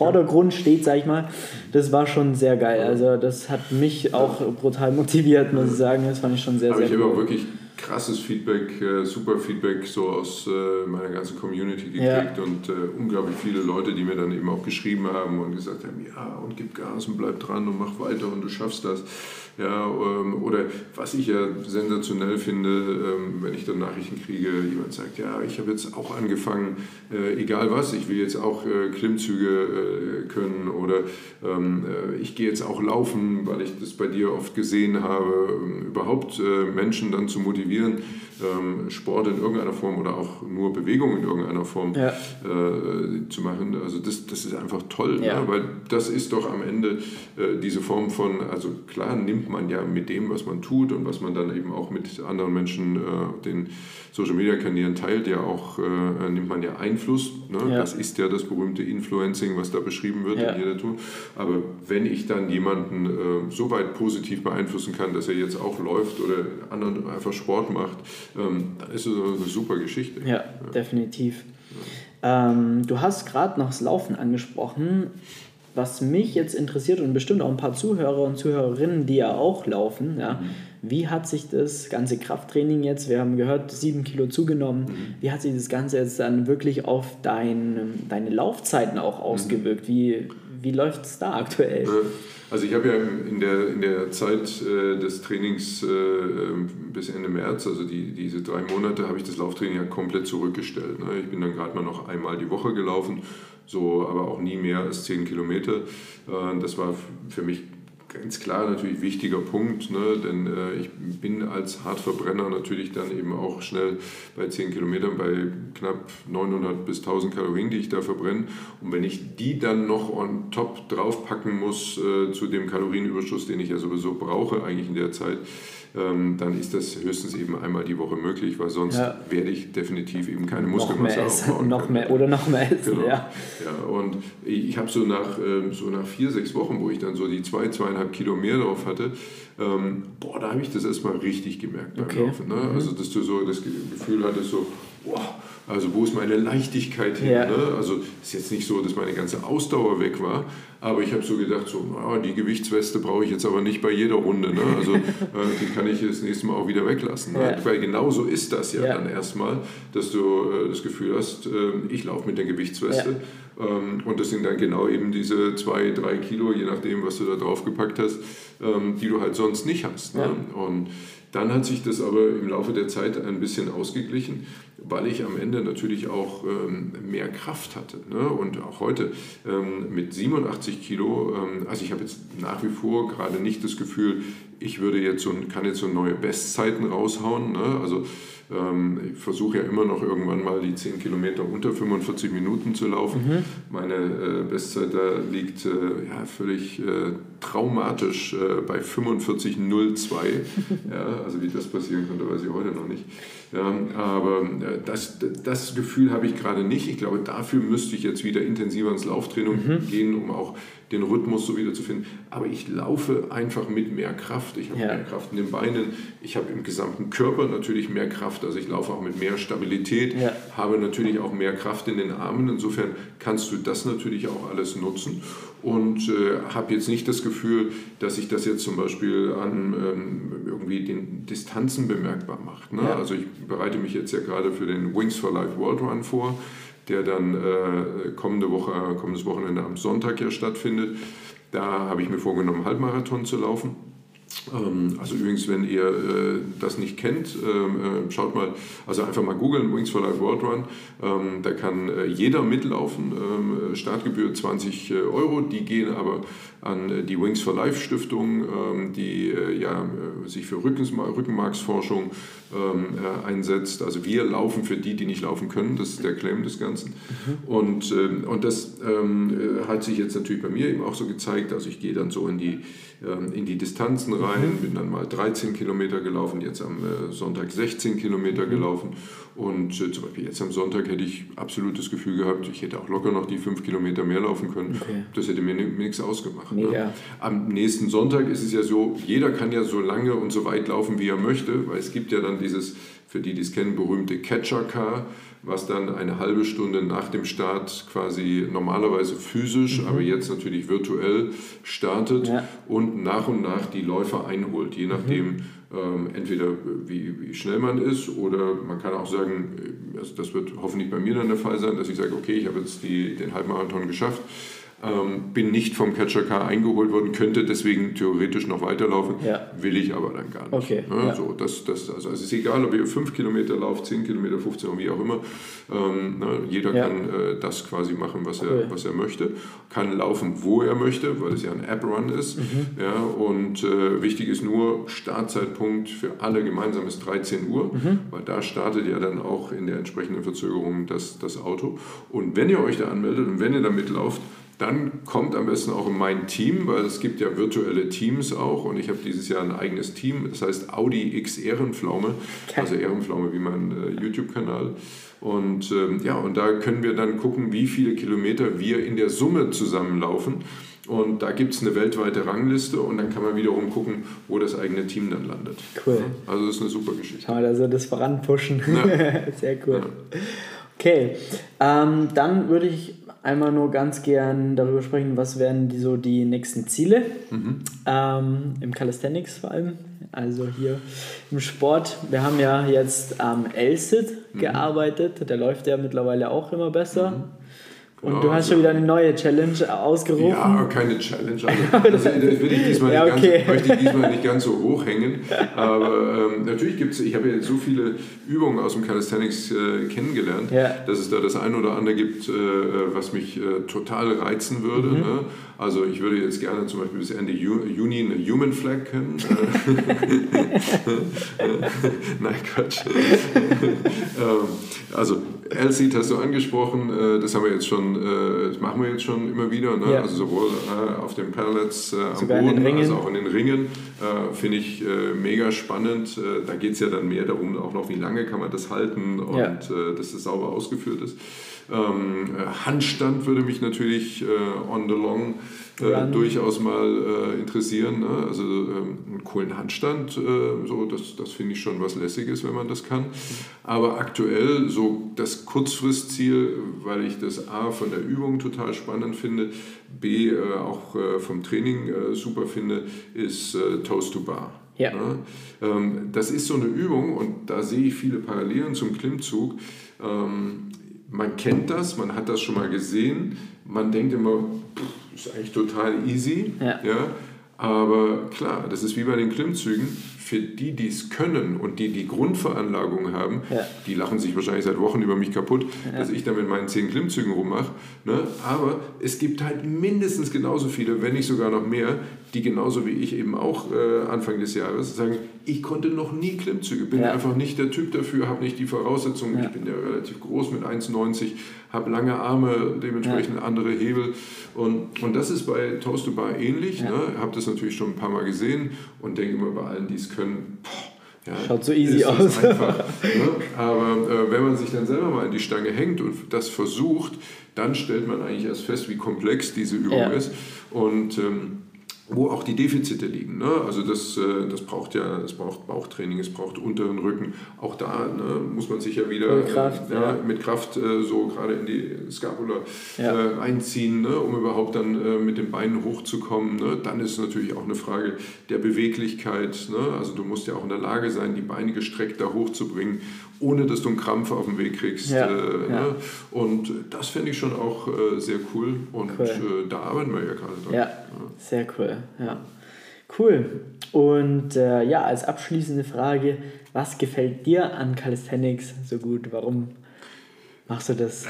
Vordergrund steht, sag ich mal, das war schon sehr geil. Also das hat mich auch brutal motiviert, muss ich sagen. Das fand ich schon sehr, Aber sehr ich habe auch wirklich krasses Feedback, äh, super Feedback so aus äh, meiner ganzen Community gekriegt ja. und äh, unglaublich viele Leute, die mir dann eben auch geschrieben haben und gesagt haben, ja und gib Gas und bleib dran und mach weiter und du schaffst das. Ja, ähm, oder was ich ja sensationell finde, ähm, wenn ich dann Nachrichten kriege, jemand sagt, ja, ich habe jetzt auch angefangen, äh, egal was, ich will jetzt auch äh, Klimmzüge äh, können oder ähm, ich gehe jetzt auch laufen, weil ich das bei dir oft gesehen habe, überhaupt Menschen dann zu motivieren, Sport in irgendeiner Form oder auch nur Bewegung in irgendeiner Form ja. zu machen. Also das, das ist einfach toll, ja. ne? weil das ist doch am Ende diese Form von, also klar nimmt man ja mit dem, was man tut und was man dann eben auch mit anderen Menschen, äh, den Social Media Kanälen teilt, ja auch, äh, nimmt man ja Einfluss. Ne? Ja. Das ist ja das berühmte Influencing, was da beschrieben wird ja. in jeder Tour. Aber wenn ich dann jemanden äh, so weit positiv beeinflussen kann, dass er jetzt auch läuft oder anderen einfach Sport macht, ähm, dann ist es eine super Geschichte. Ja, ja. definitiv. Ähm, du hast gerade noch das Laufen angesprochen was mich jetzt interessiert und bestimmt auch ein paar Zuhörer und Zuhörerinnen, die ja auch laufen, ja, mhm. wie hat sich das ganze Krafttraining jetzt, wir haben gehört, sieben Kilo zugenommen, mhm. wie hat sich das Ganze jetzt dann wirklich auf dein, deine Laufzeiten auch mhm. ausgewirkt? Mhm. Wie, wie läuft es da aktuell? Also ich habe ja in der, in der Zeit äh, des Trainings äh, bis Ende März, also die, diese drei Monate, habe ich das Lauftraining ja komplett zurückgestellt. Ne? Ich bin dann gerade mal noch einmal die Woche gelaufen so aber auch nie mehr als 10 Kilometer. Äh, das war für mich ganz klar natürlich wichtiger Punkt, ne? denn äh, ich bin als Hartverbrenner natürlich dann eben auch schnell bei 10 Kilometern bei knapp 900 bis 1000 Kalorien, die ich da verbrenne. Und wenn ich die dann noch on top draufpacken muss äh, zu dem Kalorienüberschuss, den ich ja sowieso brauche eigentlich in der Zeit, ähm, dann ist das höchstens eben einmal die Woche möglich, weil sonst ja. werde ich definitiv eben keine Muskelmasse aufbauen. noch mehr oder noch mehr essen, genau. ja. ja. Und ich habe so nach, ähm, so nach vier, sechs Wochen, wo ich dann so die zwei, zweieinhalb Kilo mehr drauf hatte, ähm, boah, da habe ich das erstmal richtig gemerkt beim okay. Laufen. Ne? Mhm. Also, dass du so das Gefühl hattest, so, boah, also wo ist meine Leichtigkeit hin? Ja. Ne? Also ist jetzt nicht so, dass meine ganze Ausdauer weg war, aber ich habe so gedacht, so, oh, die Gewichtsweste brauche ich jetzt aber nicht bei jeder Runde. Ne? Also äh, die kann ich das nächste Mal auch wieder weglassen. Ne? Ja. Weil genau so ist das ja, ja. dann erstmal, dass du äh, das Gefühl hast, äh, ich laufe mit der Gewichtsweste. Ähm, und das sind dann genau eben diese zwei, drei Kilo, je nachdem, was du da drauf gepackt hast, ähm, die du halt sonst nicht hast. Ne? Und dann hat sich das aber im Laufe der Zeit ein bisschen ausgeglichen, weil ich am Ende natürlich auch ähm, mehr Kraft hatte. Ne? Und auch heute ähm, mit 87 Kilo, ähm, also ich habe jetzt nach wie vor gerade nicht das Gefühl, ich würde jetzt so, kann jetzt so neue Bestzeiten raushauen. Ne? Also ich versuche ja immer noch irgendwann mal die 10 Kilometer unter 45 Minuten zu laufen. Mhm. Meine äh, Bestzeit da liegt äh, ja, völlig äh, traumatisch bei 45,02. ja, also wie das passieren konnte, weiß ich heute noch nicht. Ja, aber äh, das, das Gefühl habe ich gerade nicht. Ich glaube, dafür müsste ich jetzt wieder intensiver ins Lauftraining mhm. gehen, um auch den Rhythmus so wieder zu finden. Aber ich laufe einfach mit mehr Kraft. Ich habe ja. mehr Kraft in den Beinen. Ich habe im gesamten Körper natürlich mehr Kraft. Also ich laufe auch mit mehr Stabilität, ja. habe natürlich auch mehr Kraft in den Armen. Insofern kannst du das natürlich auch alles nutzen und äh, habe jetzt nicht das Gefühl, dass sich das jetzt zum Beispiel an ähm, irgendwie den Distanzen bemerkbar macht. Ne? Ja. Also ich bereite mich jetzt ja gerade für den Wings for Life World Run vor, der dann äh, kommende Woche, kommendes Wochenende am Sonntag ja stattfindet. Da habe ich mir vorgenommen, Halbmarathon zu laufen. Ähm, also übrigens, wenn ihr äh, das nicht kennt, ähm, äh, schaut mal, also einfach mal googeln, Wings for Life World Run. Ähm, da kann äh, jeder mitlaufen. Ähm, Startgebühr 20 Euro, die gehen aber an die Wings for Life Stiftung, ähm, die äh, ja, sich für Rückenmarksforschung ähm, äh, einsetzt. Also wir laufen für die, die nicht laufen können. Das ist der Claim des Ganzen. Mhm. Und, und das hat sich jetzt natürlich bei mir eben auch so gezeigt. Also ich gehe dann so in die ähm, in die Distanzen rein, mhm. bin dann mal 13 Kilometer gelaufen, jetzt am äh, Sonntag 16 Kilometer mhm. gelaufen und äh, zum Beispiel jetzt am Sonntag hätte ich absolut das Gefühl gehabt, ich hätte auch locker noch die 5 Kilometer mehr laufen können. Okay. Das hätte mir nichts ausgemacht. Ne? Am nächsten Sonntag ist es ja so, jeder kann ja so lange und so weit laufen, wie er möchte, weil es gibt ja dann dieses, für die, die es kennen, berühmte Catcher-Car was dann eine halbe Stunde nach dem Start quasi normalerweise physisch, mhm. aber jetzt natürlich virtuell startet ja. und nach und nach die Läufer einholt, je nachdem mhm. ähm, entweder wie, wie, schnell man ist oder man kann auch sagen, also das wird hoffentlich bei mir dann der Fall sein, dass ich sage, okay, ich habe jetzt die, den Halbmarathon geschafft ähm, bin nicht vom Catcher Car eingeholt worden, könnte deswegen theoretisch noch weiterlaufen, ja. will ich aber dann gar nicht. Okay, ja, ja. So, das, das, also es ist egal, ob ihr 5 Kilometer lauft, 10 Kilometer, 15 oder wie auch immer. Ähm, na, jeder kann äh, das quasi machen, was, cool. er, was er möchte. Kann laufen, wo er möchte, weil es ja ein App-Run ist. Mhm. Ja, und äh, wichtig ist nur, Startzeitpunkt für alle gemeinsam ist 13 Uhr, mhm. weil da startet ja dann auch in der entsprechenden Verzögerung das, das Auto. Und wenn ihr euch da anmeldet und wenn ihr da mitlauft, dann kommt am besten auch in mein Team, weil es gibt ja virtuelle Teams auch und ich habe dieses Jahr ein eigenes Team, das heißt Audi X Ehrenpflaume, also Ehrenpflaume wie mein äh, YouTube-Kanal. Und ähm, ja, und da können wir dann gucken, wie viele Kilometer wir in der Summe zusammenlaufen. Und da gibt es eine weltweite Rangliste und dann kann man wiederum gucken, wo das eigene Team dann landet. Cool. Also das ist eine super Geschichte. Schau mal, also das voranpushen. Ja. Sehr cool. Ja. Okay, ähm, dann würde ich einmal nur ganz gern darüber sprechen, was wären die, so die nächsten Ziele mhm. ähm, im Calisthenics vor allem. Also hier im Sport. Wir haben ja jetzt am ähm, LSIT mhm. gearbeitet. Der läuft ja mittlerweile auch immer besser. Mhm. Und ja, du hast also, schon wieder eine neue Challenge ausgerufen. Ja, keine Challenge. Also, das will ich diesmal ja, okay. nicht ganz, möchte ich diesmal nicht ganz so hoch hängen. Aber ähm, natürlich gibt es, ich habe ja so viele Übungen aus dem Calisthenics äh, kennengelernt, ja. dass es da das eine oder andere gibt, äh, was mich äh, total reizen würde. Mhm. Ne? Also ich würde jetzt gerne zum Beispiel bis Ende Juni eine Human Flag kennen. Nein, Quatsch. ähm, also LCD hast du angesprochen, äh, das haben wir jetzt schon, äh, das machen wir jetzt schon immer wieder, ne? ja. also sowohl äh, auf den Pellets am Boden als auch in den Ringen, finde ich mega spannend. Da geht es ja dann mehr darum, auch noch wie lange kann man das halten und ja. dass das sauber ausgeführt ist. Ähm, Handstand würde mich natürlich on the long äh, durchaus mal äh, interessieren. Ne? Also ähm, einen coolen Handstand, äh, so, das, das finde ich schon was Lässiges, wenn man das kann. Aber aktuell so das Kurzfristziel, weil ich das A von der Übung total spannend finde, B äh, auch äh, vom Training äh, super finde, ist Toast to Bar. Ja. Ne? Ähm, das ist so eine Übung und da sehe ich viele Parallelen zum Klimmzug. Ähm, man kennt das, man hat das schon mal gesehen, man denkt immer, pff, ist eigentlich total easy. Ja. ja. Aber klar, das ist wie bei den Klimmzügen für die, die es können und die die Grundveranlagung haben, ja. die lachen sich wahrscheinlich seit Wochen über mich kaputt, ja. dass ich da mit meinen zehn Klimmzügen rummache. Ne? Aber es gibt halt mindestens genauso viele, wenn nicht sogar noch mehr, die genauso wie ich eben auch äh, Anfang des Jahres sagen, ich konnte noch nie Klimmzüge, bin ja. einfach nicht der Typ dafür, habe nicht die Voraussetzungen, ich bin ja relativ groß mit 1,90, habe lange Arme, dementsprechend andere Hebel und, und das ist bei Toast to Bar ähnlich. Ne? Habe das natürlich schon ein paar Mal gesehen und denke immer bei allen, die es können, können. Ja, Schaut so easy aus. Einfach, ne? Aber äh, wenn man sich dann selber mal in die Stange hängt und das versucht, dann stellt man eigentlich erst fest, wie komplex diese Übung ja. ist. Und ähm, wo auch die Defizite liegen. Ne? Also das, äh, das braucht ja, es braucht Bauchtraining, es braucht unteren Rücken. Auch da ne, muss man sich ja wieder mit Kraft, äh, ja, mit Kraft äh, so gerade in die Scapula ja. äh, einziehen, ne, um überhaupt dann äh, mit den Beinen hochzukommen. Ne? Dann ist es natürlich auch eine Frage der Beweglichkeit. Ne? Also du musst ja auch in der Lage sein, die Beine gestreckt da hochzubringen, ohne dass du einen Krampf auf den Weg kriegst. Ja, äh, ne? Und das fände ich schon auch sehr cool und cool. da arbeiten wir ja gerade dran. Ja, sehr cool. Ja. Cool. Und äh, ja, als abschließende Frage, was gefällt dir an Calisthenics so gut? Warum machst du das?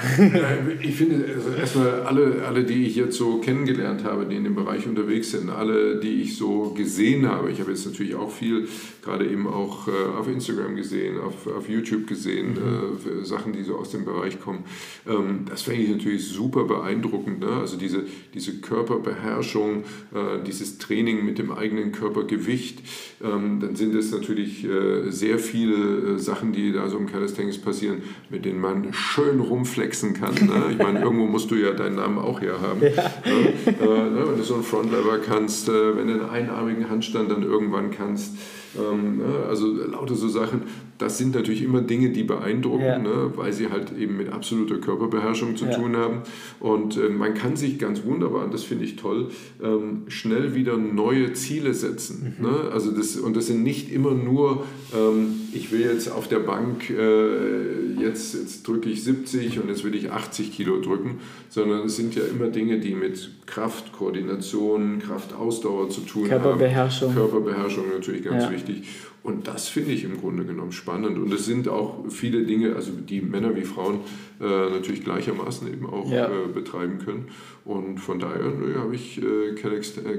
ich finde also erstmal alle, alle, die ich jetzt so kennengelernt habe, die in dem Bereich unterwegs sind, alle, die ich so gesehen habe. Ich habe jetzt natürlich auch viel, gerade eben auch äh, auf Instagram gesehen, auf, auf YouTube gesehen, mhm. äh, Sachen, die so aus dem Bereich kommen. Ähm, das fände ich natürlich super beeindruckend. Ne? Also diese, diese Körperbeherrschung, äh, dieses Training mit dem eigenen Körpergewicht, ähm, dann sind es natürlich äh, sehr viele äh, Sachen, die da so im Calisthenics passieren, mit denen man schön schön rumflexen kann. Ne? Ich meine, irgendwo musst du ja deinen Namen auch hier haben. Ja. Ne? Äh, ne? Wenn du so einen Frontlever kannst, äh, wenn du einen einarmigen Handstand dann irgendwann kannst. Ähm, ne? also lauter so Sachen das sind natürlich immer Dinge, die beeindrucken, ja. ne, weil sie halt eben mit absoluter Körperbeherrschung zu ja. tun haben. Und äh, man kann sich ganz wunderbar, und das finde ich toll, ähm, schnell wieder neue Ziele setzen. Mhm. Ne? Also das, und das sind nicht immer nur, ähm, ich will jetzt auf der Bank, äh, jetzt, jetzt drücke ich 70 und jetzt will ich 80 Kilo drücken, sondern es sind ja immer Dinge, die mit Kraft, Koordination, Kraftausdauer zu tun Körperbeherrschung. haben. Körperbeherrschung natürlich ganz ja. wichtig. Und das finde ich im Grunde genommen spannend. Und es sind auch viele Dinge, also die Männer wie Frauen äh, natürlich gleichermaßen eben auch ja. äh, betreiben können. Und von daher ne, habe ich äh, Calex, äh,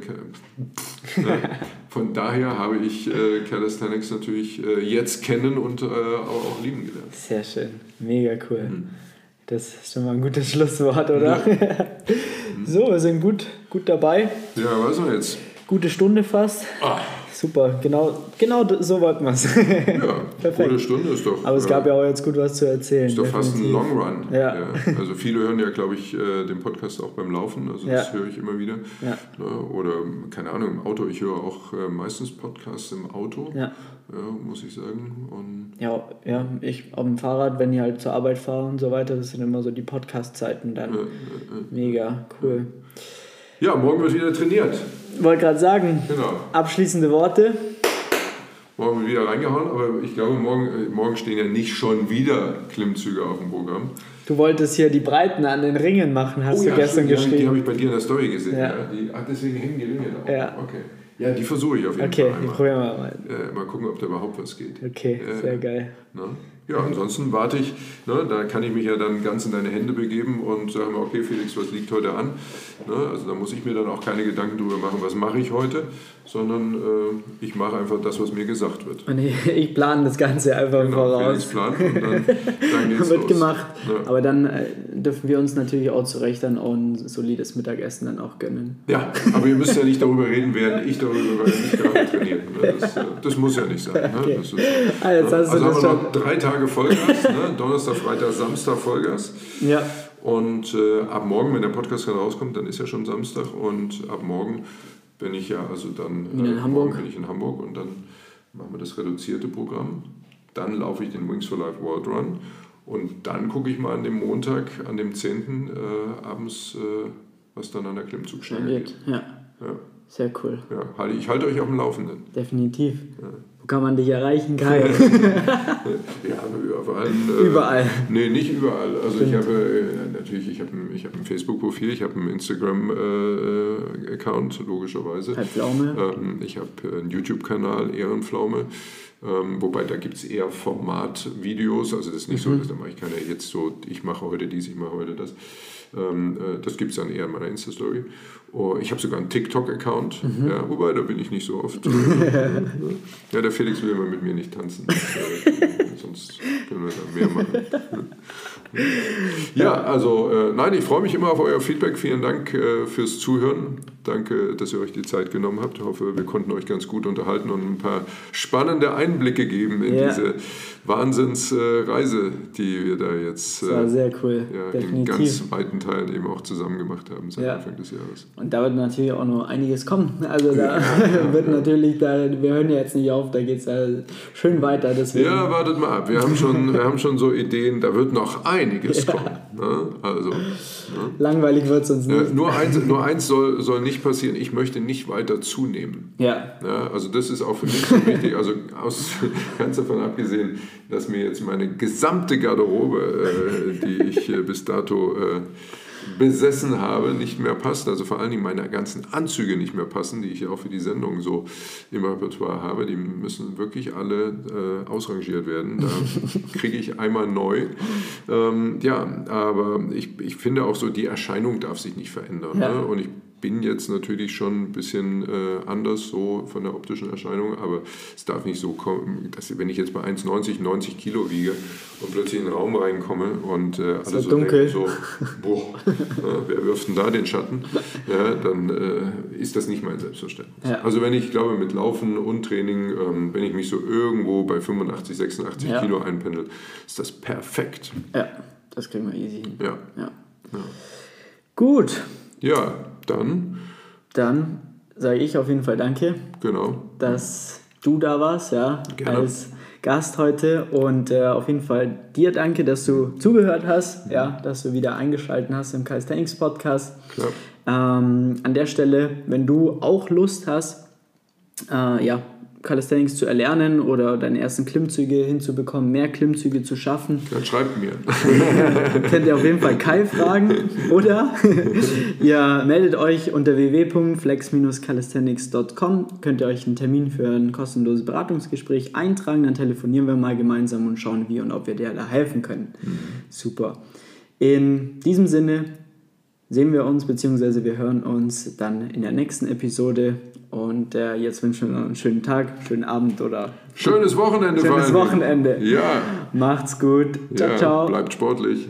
von daher habe ich äh, Calisthenics natürlich äh, jetzt kennen und auch, auch, lieben gelernt. Sehr schön, mega cool. Mhm. Das ist schon mal ein gutes Schlusswort, oder? Ja. so, wir sind gut, gut dabei. Ja, was noch jetzt? Gute Stunde fast. Ah. Super, genau, genau so wollten wir es. Ja, Perfekt. gute Stunde ist doch. Aber es gab ja auch jetzt gut was zu erzählen. Ist doch definitiv. fast ein Long Run. Ja. ja. Also viele hören ja, glaube ich, äh, den Podcast auch beim Laufen. Also das ja. höre ich immer wieder. Ja. Ne, oder keine Ahnung, im Auto. Ich höre auch äh, meistens Podcasts im Auto. Ja. Ja, muss ich sagen. Und ja, ja, ich auf dem Fahrrad, wenn ich halt zur Arbeit fahre und so weiter, das sind immer so die Podcast-Zeiten dann. Mega, cool. Ja, morgen wird wieder trainiert. Wollte gerade sagen, genau. abschließende Worte. Morgen wird wieder reingehauen, aber ich glaube, morgen, äh, morgen stehen ja nicht schon wieder Klimmzüge auf dem Programm. Du wolltest hier die Breiten an den Ringen machen, hast oh, du ja, gestern stimmt, geschrieben. Die, die habe ich bei dir in der Story gesehen. Ja. Ja. Die, ach, deswegen hängen die Ringe da. Ja. Okay. Ja, die versuche ich auf jeden okay, Fall. Okay, probieren wir mal. Äh, mal gucken, ob da überhaupt was geht. Okay, äh, sehr geil. Na? Ja, ansonsten warte ich, ne, da kann ich mich ja dann ganz in deine Hände begeben und sagen, okay Felix, was liegt heute an? Ne, also da muss ich mir dann auch keine Gedanken darüber machen, was mache ich heute, sondern äh, ich mache einfach das, was mir gesagt wird. Und ich, ich plane das Ganze einfach genau, voraus. Plan und dann, dann geht's wird los. gemacht. Ja. Aber dann äh, dürfen wir uns natürlich auch zu Recht dann auch ein solides Mittagessen dann auch gönnen. Ja, aber ihr müsst ja nicht darüber reden, während ich darüber nicht gerade trainiere. Ne? Das, äh, das, muss ja nicht sein. Ne? Okay. Ist, ah, jetzt hast also haben wir noch drei Tage Vollgas, ne? Donnerstag, Freitag, Samstag Vollgas. Ja. Und äh, ab morgen, wenn der Podcast gerade rauskommt, dann ist ja schon Samstag und ab morgen bin ich ja, also dann in äh, Hamburg. bin ich in Hamburg und dann machen wir das reduzierte Programm. Dann laufe ich den Wings for Life World Run und dann gucke ich mal an dem Montag, an dem 10. Äh, abends, äh, was dann an der Klimmzugstange geht. Ja. ja. Sehr cool. Ja, ich halte euch auf dem Laufenden. Definitiv. Ja. Wo kann man dich erreichen, Kai? ja, überall. Äh, überall. Nee, nicht überall. Also Stimmt. ich habe äh, natürlich, ich habe ich hab ein Facebook-Profil, ich habe einen Instagram-Account, äh, logischerweise. Herr Pflaume. Ähm, ich habe einen YouTube-Kanal, Ehrenpflaume. Ähm, wobei da gibt es eher Formatvideos, also das ist nicht mhm. so, dass da mache ich keine jetzt so, ich mache heute dies, ich mache heute das. Ähm, äh, das gibt es dann eher in meiner Insta-Story. Oh, ich habe sogar einen TikTok-Account, mhm. ja, wobei da bin ich nicht so oft. ja, der Felix will immer mit mir nicht tanzen. sonst können wir da mehr machen. ja, also äh, nein, ich freue mich immer auf euer Feedback. Vielen Dank äh, fürs Zuhören. Danke, dass ihr euch die Zeit genommen habt. Ich hoffe, wir konnten euch ganz gut unterhalten und ein paar spannende Einblicke geben in ja. diese Wahnsinnsreise, die wir da jetzt das war sehr cool. Ja, in ganz weiten Teilen eben auch zusammen gemacht haben seit ja. Anfang des Jahres. Und da wird natürlich auch noch einiges kommen. Also da ja, wird natürlich, da, wir hören ja jetzt nicht auf, da geht es da schön weiter. Deswegen. Ja, wartet mal ab. Wir haben, schon, wir haben schon so Ideen, da wird noch einiges kommen. Ne? Also, ne? Langweilig wird es uns nicht. nur eins, nur eins soll, soll nicht passieren, ich möchte nicht weiter zunehmen. Ja. ja also das ist auch für mich so wichtig. Also aus, ganz davon abgesehen, dass mir jetzt meine gesamte Garderobe, äh, die ich äh, bis dato äh, besessen habe, nicht mehr passt. Also vor allen Dingen meine ganzen Anzüge nicht mehr passen, die ich ja auch für die Sendung so im Repertoire habe. Die müssen wirklich alle äh, ausrangiert werden. Da kriege ich einmal neu. Ähm, ja, aber ich, ich finde auch so, die Erscheinung darf sich nicht verändern. Ja. Ne? Und ich bin jetzt natürlich schon ein bisschen äh, anders so von der optischen Erscheinung, aber es darf nicht so kommen, dass wenn ich jetzt bei 1,90, 90 Kilo wiege und plötzlich in den Raum reinkomme und äh, alle so dunkel. denken, so, boah, äh, wer wirft denn da den Schatten? Ja, dann äh, ist das nicht mein Selbstverständnis. Ja. Also wenn ich glaube, mit Laufen und Training, ähm, wenn ich mich so irgendwo bei 85, 86 ja. Kilo einpendel, ist das perfekt. Ja, das kriegen wir easy hin. Ja. ja. Gut. Ja, dann. Dann sage ich auf jeden Fall Danke. Genau. Dass du da warst, ja, Gerne. als Gast heute. Und äh, auf jeden Fall dir danke, dass du zugehört hast, mhm. ja, dass du wieder eingeschaltet hast im Calisthenics Podcast. Ähm, an der Stelle, wenn du auch Lust hast, äh, ja, Calisthenics zu erlernen oder deine ersten Klimmzüge hinzubekommen, mehr Klimmzüge zu schaffen. Dann schreibt mir. könnt ihr auf jeden Fall Kai fragen. Oder ihr meldet euch unter www.flex-calisthenics.com, könnt ihr euch einen Termin für ein kostenloses Beratungsgespräch eintragen, dann telefonieren wir mal gemeinsam und schauen, wie und ob wir dir da helfen können. Mhm. Super. In diesem Sinne sehen wir uns bzw. wir hören uns dann in der nächsten Episode. Und äh, jetzt wünschen wir noch einen schönen Tag, schönen Abend oder schönes Wochenende. Schönes Wochenende. Ja. Macht's gut. Ciao, ja, ciao. Bleibt sportlich.